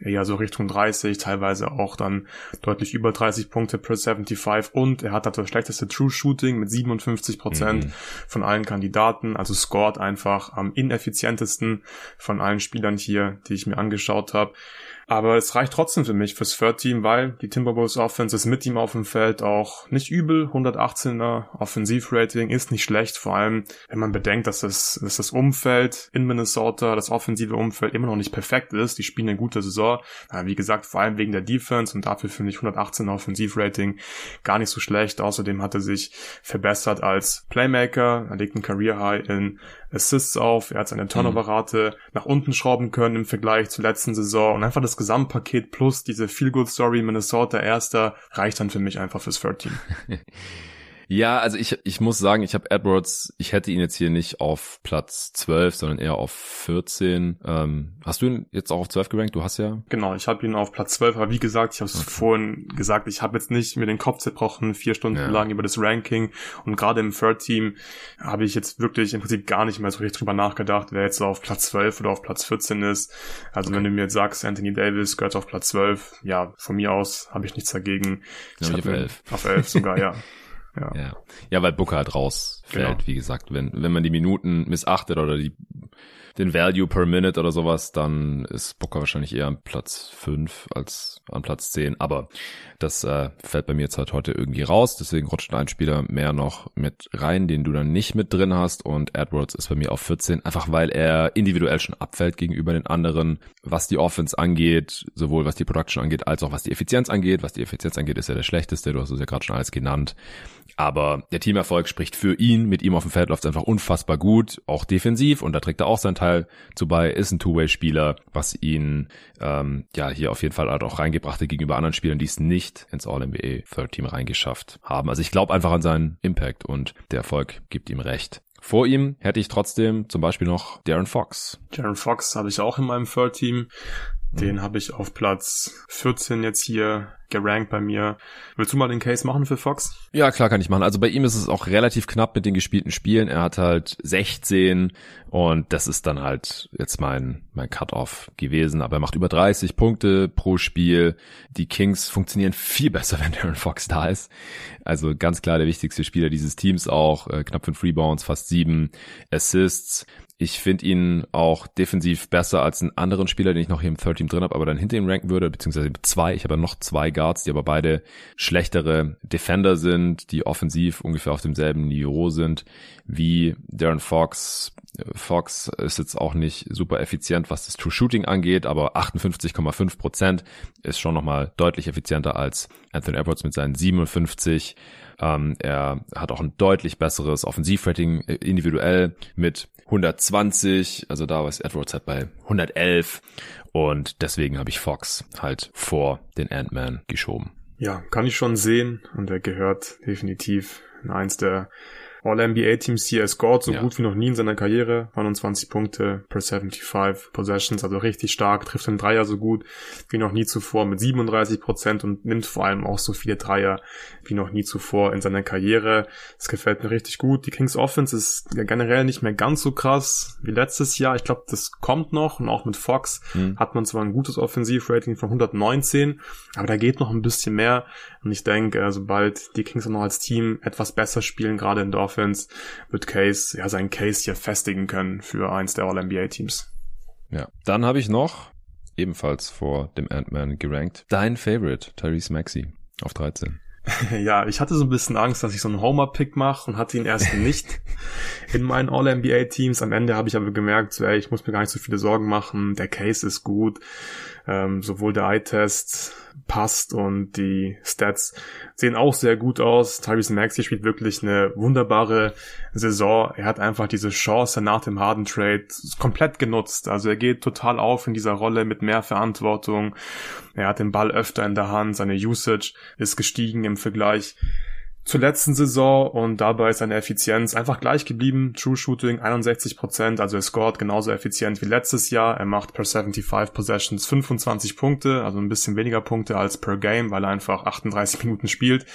eher so Richtung 30, teilweise auch dann deutlich über 30 Punkte per 75 und er hat das schlechteste True Shooting mit 57 Prozent mhm. von allen Kandidaten, also scored einfach am ineffizientesten von allen Spielern hier, die ich mir angeschaut habe. Aber es reicht trotzdem für mich fürs Third Team, weil die Timberwolves Offense ist mit ihm auf dem Feld auch nicht übel. 118er Offensivrating ist nicht schlecht, vor allem wenn man bedenkt, dass das, dass das Umfeld in Minnesota, das offensive Umfeld immer noch nicht perfekt ist. Die spielen eine gute Saison. Wie gesagt, vor allem wegen der Defense und dafür finde ich 118er Offensivrating gar nicht so schlecht. Außerdem hat er sich verbessert als Playmaker. Er legt ein Career High in Assists auf, er hat seine Turnover-Rate mhm. nach unten schrauben können im Vergleich zur letzten Saison und einfach das Gesamtpaket plus diese Feel-Good-Story Minnesota Erster reicht dann für mich einfach fürs Third Team. Ja, also ich, ich muss sagen, ich habe Edwards, ich hätte ihn jetzt hier nicht auf Platz 12, sondern eher auf 14. Ähm, hast du ihn jetzt auch auf 12 gerankt? Du hast ja... Genau, ich habe ihn auf Platz 12, aber wie gesagt, ich habe es okay. vorhin gesagt, ich habe jetzt nicht mir den Kopf zerbrochen, vier Stunden ja. lang über das Ranking und gerade im Third Team habe ich jetzt wirklich im Prinzip gar nicht mehr so richtig drüber nachgedacht, wer jetzt auf Platz 12 oder auf Platz 14 ist. Also okay. wenn du mir jetzt sagst, Anthony Davis gehört auf Platz 12, ja, von mir aus habe ich nichts dagegen. Ich, ich auf 11. Auf 11 sogar, ja. Ja. ja. Ja, weil Booker halt rausfällt, genau. wie gesagt. Wenn, wenn man die Minuten missachtet oder die den Value per Minute oder sowas, dann ist Booker wahrscheinlich eher an Platz 5 als an Platz 10. Aber das äh, fällt bei mir jetzt halt heute irgendwie raus. Deswegen rutscht ein Spieler mehr noch mit rein, den du dann nicht mit drin hast. Und Edwards ist bei mir auf 14, einfach weil er individuell schon abfällt gegenüber den anderen, was die Offense angeht, sowohl was die Production angeht, als auch was die Effizienz angeht. Was die Effizienz angeht, ist er der schlechteste. Du hast es ja gerade schon alles genannt. Aber der Teamerfolg spricht für ihn. Mit ihm auf dem Feld läuft es einfach unfassbar gut, auch defensiv. Und da trägt er auch seinen Teil zu bei. Ist ein Two-Way-Spieler, was ihn ähm, ja hier auf jeden Fall halt auch reingebracht hat gegenüber anderen Spielern, die es nicht ins All-NBA Third Team reingeschafft haben. Also ich glaube einfach an seinen Impact und der Erfolg gibt ihm recht. Vor ihm hätte ich trotzdem zum Beispiel noch Darren Fox. Darren Fox habe ich auch in meinem Third Team. Den mhm. habe ich auf Platz 14 jetzt hier gerankt bei mir. Willst du mal den Case machen für Fox? Ja, klar kann ich machen. Also bei ihm ist es auch relativ knapp mit den gespielten Spielen. Er hat halt 16 und das ist dann halt jetzt mein, mein Cut-Off gewesen. Aber er macht über 30 Punkte pro Spiel. Die Kings funktionieren viel besser, wenn Darren Fox da ist. Also ganz klar der wichtigste Spieler dieses Teams auch. Äh, knapp 5 Rebounds, fast 7 Assists. Ich finde ihn auch defensiv besser als einen anderen Spieler, den ich noch hier im Third Team drin habe, aber dann hinter ihm ranken würde, beziehungsweise zwei. Ich habe ja noch zwei Guards, die aber beide schlechtere Defender sind, die offensiv ungefähr auf demselben Niveau sind wie Darren Fox. Fox ist jetzt auch nicht super effizient, was das True Shooting angeht, aber 58,5 Prozent ist schon nochmal deutlich effizienter als Anthony Edwards mit seinen 57. Ähm, er hat auch ein deutlich besseres Offensivrating äh, individuell mit 120, also da war Edwards halt bei 111 und deswegen habe ich Fox halt vor den Ant-Man geschoben. Ja, kann ich schon sehen und er gehört definitiv in eins der All-NBA-Teams hier. Er scored so ja. gut wie noch nie in seiner Karriere. 29 Punkte per 75 Possessions, also richtig stark. Trifft den Dreier so gut wie noch nie zuvor mit 37 Prozent und nimmt vor allem auch so viele Dreier wie noch nie zuvor in seiner Karriere. Das gefällt mir richtig gut. Die Kings Offense ist generell nicht mehr ganz so krass wie letztes Jahr. Ich glaube, das kommt noch und auch mit Fox mhm. hat man zwar ein gutes Offensivrating von 119, aber da geht noch ein bisschen mehr. Und ich denke, sobald die Kings auch noch als Team etwas besser spielen, gerade in der Offense, wird Case ja seinen Case hier festigen können für eins der All-NBA-Teams. Ja, dann habe ich noch ebenfalls vor dem Ant-Man gerankt. Dein Favorite, Tyrese Maxey auf 13. Ja, ich hatte so ein bisschen Angst, dass ich so einen Homer-Pick mache und hatte ihn erst nicht in meinen All-NBA-Teams. Am Ende habe ich aber gemerkt, so, ey, ich muss mir gar nicht so viele Sorgen machen. Der Case ist gut. Ähm, sowohl der Eye-Test passt und die Stats sehen auch sehr gut aus. Tyrese Maxey spielt wirklich eine wunderbare Saison. Er hat einfach diese Chance nach dem Harden Trade komplett genutzt. Also er geht total auf in dieser Rolle mit mehr Verantwortung. Er hat den Ball öfter in der Hand. Seine Usage ist gestiegen im Vergleich zur letzten Saison und dabei ist seine Effizienz einfach gleich geblieben. True Shooting 61%, also er scored genauso effizient wie letztes Jahr. Er macht per 75 Possessions 25 Punkte, also ein bisschen weniger Punkte als per Game, weil er einfach 38 Minuten spielt.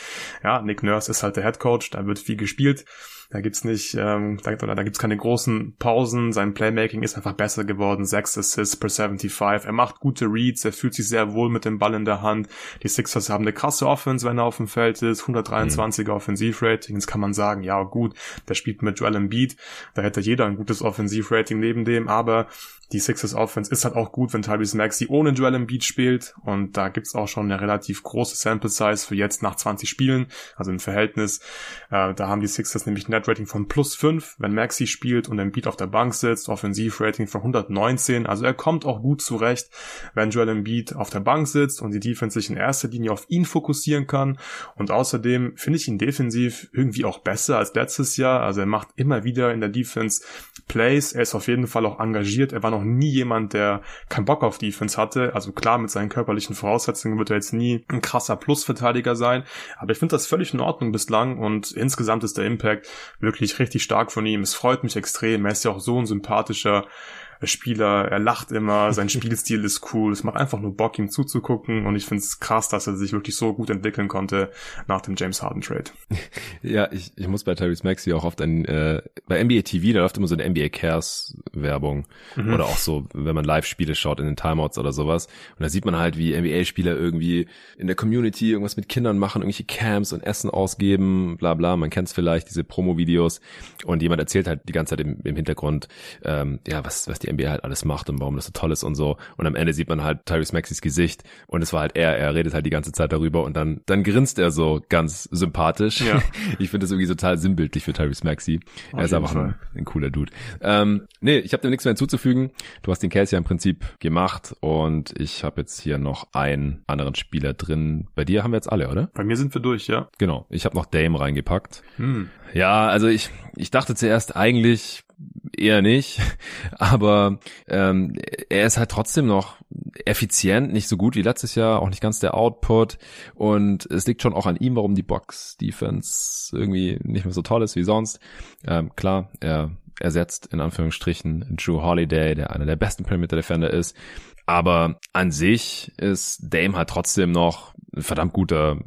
Ja, Nick Nurse ist halt der Head Coach, da wird viel gespielt. Da gibt's nicht, ähm, da, da gibt's keine großen Pausen. Sein Playmaking ist einfach besser geworden. Sechs Assists per 75. Er macht gute Reads. Er fühlt sich sehr wohl mit dem Ball in der Hand. Die Sixers haben eine krasse Offense, wenn er auf dem Feld ist. 123er mhm. Offensivrating. Jetzt kann man sagen, ja gut, der spielt mit Joel Embiid. Da hätte jeder ein gutes Offensivrating neben dem. Aber die Sixers Offense ist halt auch gut, wenn Tyrese Maxey ohne Joel Embiid spielt. Und da gibt's auch schon eine relativ große Sample Size für jetzt nach 20 Spielen, also im Verhältnis. Äh, da haben die Sixers nämlich Net Rating von plus 5, wenn Maxey spielt und Embiid auf der Bank sitzt, Offensivrating von 119, also er kommt auch gut zurecht, wenn Joel Embiid auf der Bank sitzt und die Defense sich in erster Linie auf ihn fokussieren kann. Und außerdem finde ich ihn defensiv irgendwie auch besser als letztes Jahr, also er macht immer wieder in der Defense Plays, er ist auf jeden Fall auch engagiert, er war noch nie jemand, der keinen Bock auf Defense hatte. Also klar, mit seinen körperlichen Voraussetzungen wird er jetzt nie ein krasser Plusverteidiger sein. Aber ich finde das völlig in Ordnung bislang und insgesamt ist der Impact wirklich richtig stark von ihm. Es freut mich extrem. Er ist ja auch so ein sympathischer Spieler, er lacht immer, sein Spielstil ist cool, es macht einfach nur Bock, ihm zuzugucken. Und ich finde es krass, dass er sich wirklich so gut entwickeln konnte nach dem James Harden Trade. Ja, ich, ich muss bei Tyrese Maxey auch oft ein, äh, bei NBA TV, da läuft immer so eine NBA Cares Werbung. Mhm. oder auch so, wenn man Live-Spiele schaut in den Timeouts oder sowas. Und da sieht man halt, wie NBA-Spieler irgendwie in der Community irgendwas mit Kindern machen, irgendwelche Camps und Essen ausgeben, bla bla, man kennt es vielleicht, diese Promo-Videos. Und jemand erzählt halt die ganze Zeit im, im Hintergrund, ähm, ja, was, was die NBA halt alles macht und warum das so toll ist und so. Und am Ende sieht man halt Tyrese Maxis Gesicht und es war halt er, er redet halt die ganze Zeit darüber und dann, dann grinst er so ganz sympathisch. Ja. Ich finde das irgendwie total sinnbildlich für Tyrese Maxi. Er ist einfach ein, ein, cooler Dude. Ähm, nee, ich habe dem nichts mehr hinzuzufügen. Du hast den Case ja im Prinzip gemacht und ich habe jetzt hier noch einen anderen Spieler drin. Bei dir haben wir jetzt alle, oder? Bei mir sind wir durch, ja. Genau. Ich habe noch Dame reingepackt. Hm. Ja, also ich, ich dachte zuerst eigentlich eher nicht, aber ähm, er ist halt trotzdem noch effizient, nicht so gut wie letztes Jahr, auch nicht ganz der Output. Und es liegt schon auch an ihm, warum die Box Defense irgendwie nicht mehr so toll ist wie sonst. Ähm, klar, er ersetzt in Anführungsstrichen Drew Holiday, der einer der besten Perimeter Defender ist, aber an sich ist Dame halt trotzdem noch ein verdammt guter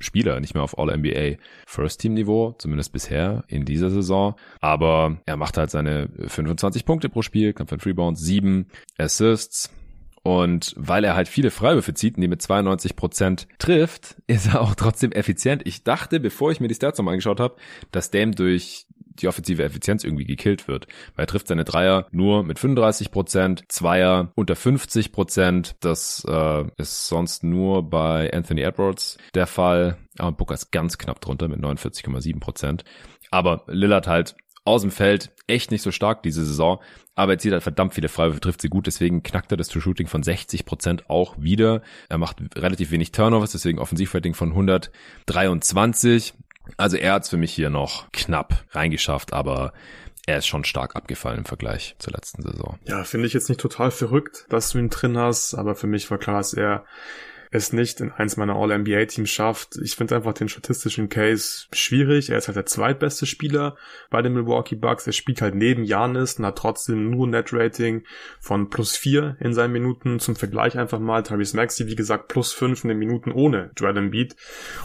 Spieler, nicht mehr auf All-NBA First-Team-Niveau, zumindest bisher in dieser Saison. Aber er macht halt seine 25 Punkte pro Spiel, kann von Rebounds, 7 Assists. Und weil er halt viele Freiwürfe zieht und die mit 92 Prozent trifft, ist er auch trotzdem effizient. Ich dachte, bevor ich mir die Stats nochmal angeschaut habe, dass Dame durch die offensive Effizienz irgendwie gekillt wird. Weil er trifft seine Dreier nur mit 35 Prozent, Zweier unter 50 Prozent. Das äh, ist sonst nur bei Anthony Edwards der Fall. Aber Booker ist ganz knapp drunter mit 49,7 Prozent. Aber Lillard halt aus dem Feld echt nicht so stark diese Saison, aber er zieht halt verdammt viele Freiwürfe, trifft sie gut, deswegen knackt er das True Shooting von 60 Prozent auch wieder. Er macht relativ wenig Turnovers, deswegen Offensivrating von 123. Also er hat es für mich hier noch knapp reingeschafft, aber er ist schon stark abgefallen im Vergleich zur letzten Saison. Ja, finde ich jetzt nicht total verrückt, dass du ihn drin hast, aber für mich war klar, dass er es nicht in eins meiner All-NBA-Teams schafft. Ich finde einfach den statistischen Case schwierig. Er ist halt der zweitbeste Spieler bei den Milwaukee Bucks. Er spielt halt neben Janis und hat trotzdem nur Net-Rating von plus vier in seinen Minuten. Zum Vergleich einfach mal Tyrese Maxey, wie gesagt, plus fünf in den Minuten ohne Joel Embiid.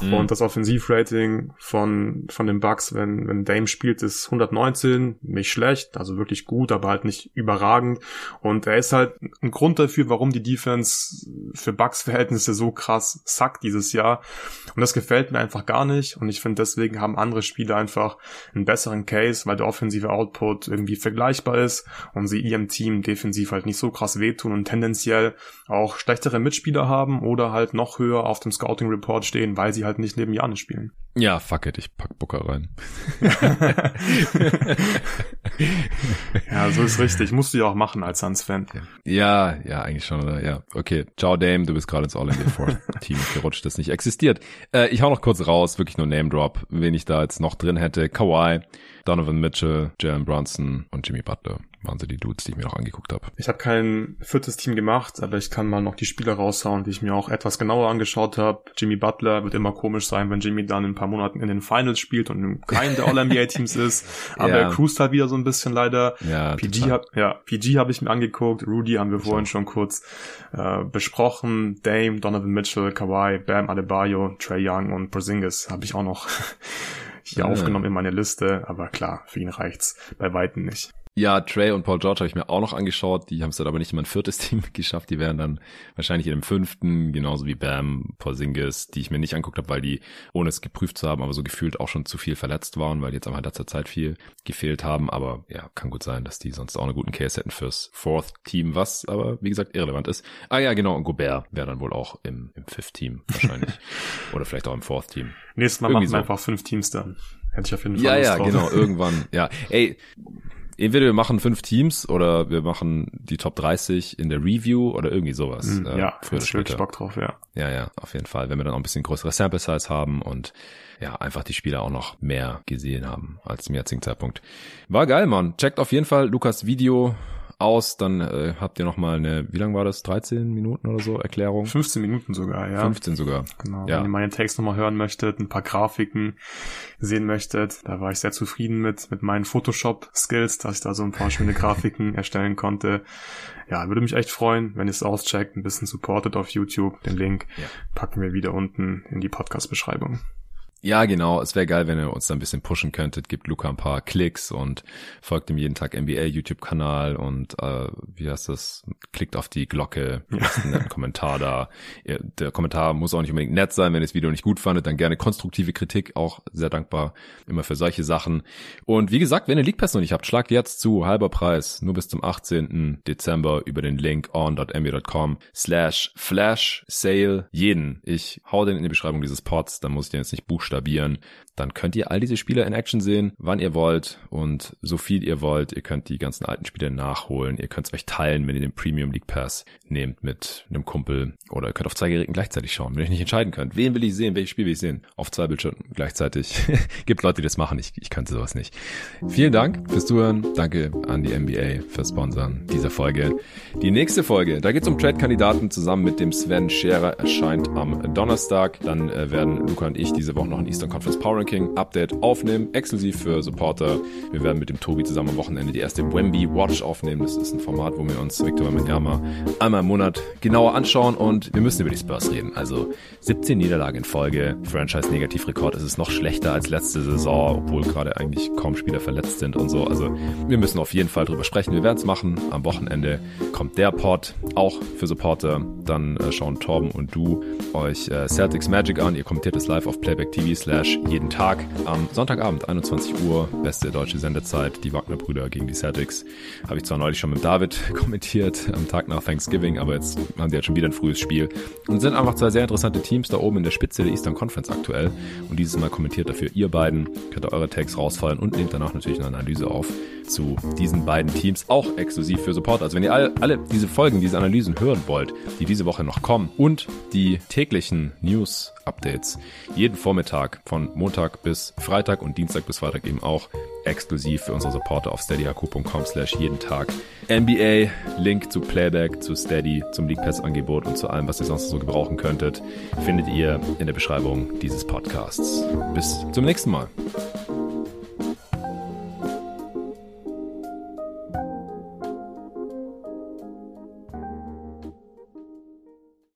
Mhm. Und das Offensivrating von, von den Bucks, wenn, wenn Dame spielt, ist 119. Nicht schlecht, also wirklich gut, aber halt nicht überragend. Und er ist halt ein Grund dafür, warum die Defense für Bucks-Verhältnisse so krass sackt dieses Jahr. Und das gefällt mir einfach gar nicht. Und ich finde, deswegen haben andere Spiele einfach einen besseren Case, weil der offensive Output irgendwie vergleichbar ist und sie ihrem Team defensiv halt nicht so krass wehtun und tendenziell auch schlechtere Mitspieler haben oder halt noch höher auf dem Scouting Report stehen, weil sie halt nicht neben Janis spielen. Ja, fuck it, ich pack Booker rein. ja, so ist richtig. Musst du ja auch machen als Suns-Fan. Ja, ja, eigentlich schon, oder? Ja, okay. Ciao, Dame, du bist gerade ins All-NBA-Team gerutscht, das nicht existiert. Äh, ich hau noch kurz raus, wirklich nur Name-Drop, wen ich da jetzt noch drin hätte. Kawhi, Donovan Mitchell, Jalen Brunson und Jimmy Butler waren so die Dudes, die ich mir noch angeguckt habe. Ich habe kein viertes Team gemacht, aber ich kann mal noch die Spieler raushauen, die ich mir auch etwas genauer angeschaut habe. Jimmy Butler wird immer komisch sein, wenn Jimmy dann in ein paar Monaten in den Finals spielt und in keinem der All-NBA-Teams ist. Aber ja. er cruist halt wieder so ein bisschen leider. Ja, PG habe ja, PG hab ich mir angeguckt. Rudy haben wir vorhin schon kurz äh, besprochen. Dame, Donovan Mitchell, Kawhi, Bam Adebayo, Trey Young und Porzingis habe ich auch noch hier ja. aufgenommen in meine Liste. Aber klar, für ihn reicht's bei weitem nicht. Ja, Trey und Paul George habe ich mir auch noch angeschaut. Die haben es dann aber nicht in mein viertes Team geschafft. Die wären dann wahrscheinlich in dem fünften, genauso wie Bam, Porzingis, die ich mir nicht angeguckt habe, weil die, ohne es geprüft zu haben, aber so gefühlt auch schon zu viel verletzt waren, weil die jetzt in letzter Zeit viel gefehlt haben. Aber ja, kann gut sein, dass die sonst auch einen guten Case hätten fürs Fourth Team, was aber, wie gesagt, irrelevant ist. Ah ja, genau, und Gobert wäre dann wohl auch im, im Fifth Team wahrscheinlich. Oder vielleicht auch im Fourth Team. Nächstes Mal Irgendwie machen wir so. einfach fünf Teams dann. Hätte ich auf jeden Fall Ja, ja, drauf. genau, irgendwann. Ja, ey, entweder wir machen fünf Teams oder wir machen die Top 30 in der Review oder irgendwie sowas. Mm, äh, ja, für wirklich Bock drauf, ja. Ja, ja, auf jeden Fall. Wenn wir dann auch ein bisschen größere Sample Size haben und ja, einfach die Spieler auch noch mehr gesehen haben als zum jetzigen Zeitpunkt. War geil, Mann. Checkt auf jeden Fall Lukas Video aus, dann äh, habt ihr noch mal eine, wie lang war das, 13 Minuten oder so Erklärung? 15 Minuten sogar, ja. 15 sogar. Genau, ja. wenn ihr meine Text nochmal hören möchtet, ein paar Grafiken sehen möchtet, da war ich sehr zufrieden mit, mit meinen Photoshop-Skills, dass ich da so ein paar schöne Grafiken erstellen konnte. Ja, würde mich echt freuen, wenn ihr es auscheckt, ein bisschen supportet auf YouTube. Den Link ja. packen wir wieder unten in die Podcast-Beschreibung. Ja, genau. Es wäre geil, wenn ihr uns da ein bisschen pushen könntet. Gebt Luca ein paar Klicks und folgt ihm jeden Tag NBA YouTube-Kanal und äh, wie heißt das? Klickt auf die Glocke, lasst einen netten Kommentar da. Ihr, der Kommentar muss auch nicht unbedingt nett sein. Wenn ihr das Video nicht gut fandet, dann gerne konstruktive Kritik. Auch sehr dankbar immer für solche Sachen. Und wie gesagt, wenn ihr League Pass noch nicht habt, schlagt jetzt zu. Halber Preis. Nur bis zum 18. Dezember über den Link on.nba.com slash flash sale jeden. Ich hau den in die Beschreibung dieses Pods. Da muss ich den jetzt nicht buchstaben buchstabieren, dann könnt ihr all diese Spieler in Action sehen, wann ihr wollt und so viel ihr wollt. Ihr könnt die ganzen alten Spiele nachholen. Ihr könnt es euch teilen, wenn ihr den Premium League Pass nehmt mit einem Kumpel oder ihr könnt auf zwei Geräten gleichzeitig schauen, wenn ihr euch nicht entscheiden könnt. Wen will ich sehen? Welches Spiel will ich sehen? Auf zwei Bildschirmen gleichzeitig. Gibt Leute, die das machen. Ich, ich könnte sowas nicht. Vielen Dank fürs Zuhören. Danke an die NBA fürs Sponsern dieser Folge. Die nächste Folge, da geht es um Trade-Kandidaten zusammen mit dem Sven Scherer, erscheint am Donnerstag. Dann äh, werden Luca und ich diese Woche noch ein Eastern Conference Power Ranking Update aufnehmen, exklusiv für Supporter. Wir werden mit dem Tobi zusammen am Wochenende die erste Wemby Watch aufnehmen. Das ist ein Format, wo wir uns Victor Wembanyama einmal im Monat genauer anschauen und wir müssen über die Spurs reden. Also 17 Niederlagen in Folge, Franchise-Negativrekord. Es ist noch schlechter als letzte Saison, obwohl gerade eigentlich kaum Spieler verletzt sind und so. Also wir müssen auf jeden Fall drüber sprechen. Wir werden es machen. Am Wochenende kommt der Pod, auch für Supporter. Dann äh, schauen Torben und du euch äh, Celtics Magic an. Ihr kommentiert es live auf Playback TV slash jeden Tag am Sonntagabend, 21 Uhr, beste deutsche Sendezeit, die Wagner-Brüder gegen die Celtics. Habe ich zwar neulich schon mit David kommentiert, am Tag nach Thanksgiving, aber jetzt haben die halt schon wieder ein frühes Spiel. Und sind einfach zwei sehr interessante Teams da oben in der Spitze der Eastern Conference aktuell. Und dieses Mal kommentiert dafür ihr beiden, könnt ihr eure Tags rausfallen und nehmt danach natürlich eine Analyse auf zu diesen beiden Teams, auch exklusiv für Support. Also wenn ihr alle, alle diese Folgen, diese Analysen hören wollt, die diese Woche noch kommen und die täglichen News-Updates jeden Vormittag von Montag bis Freitag und Dienstag bis Freitag eben auch exklusiv für unsere Supporter auf steadyhq.com slash jeden Tag. NBA, Link zu Playback, zu Steady, zum League Pass Angebot und zu allem, was ihr sonst so gebrauchen könntet, findet ihr in der Beschreibung dieses Podcasts. Bis zum nächsten Mal.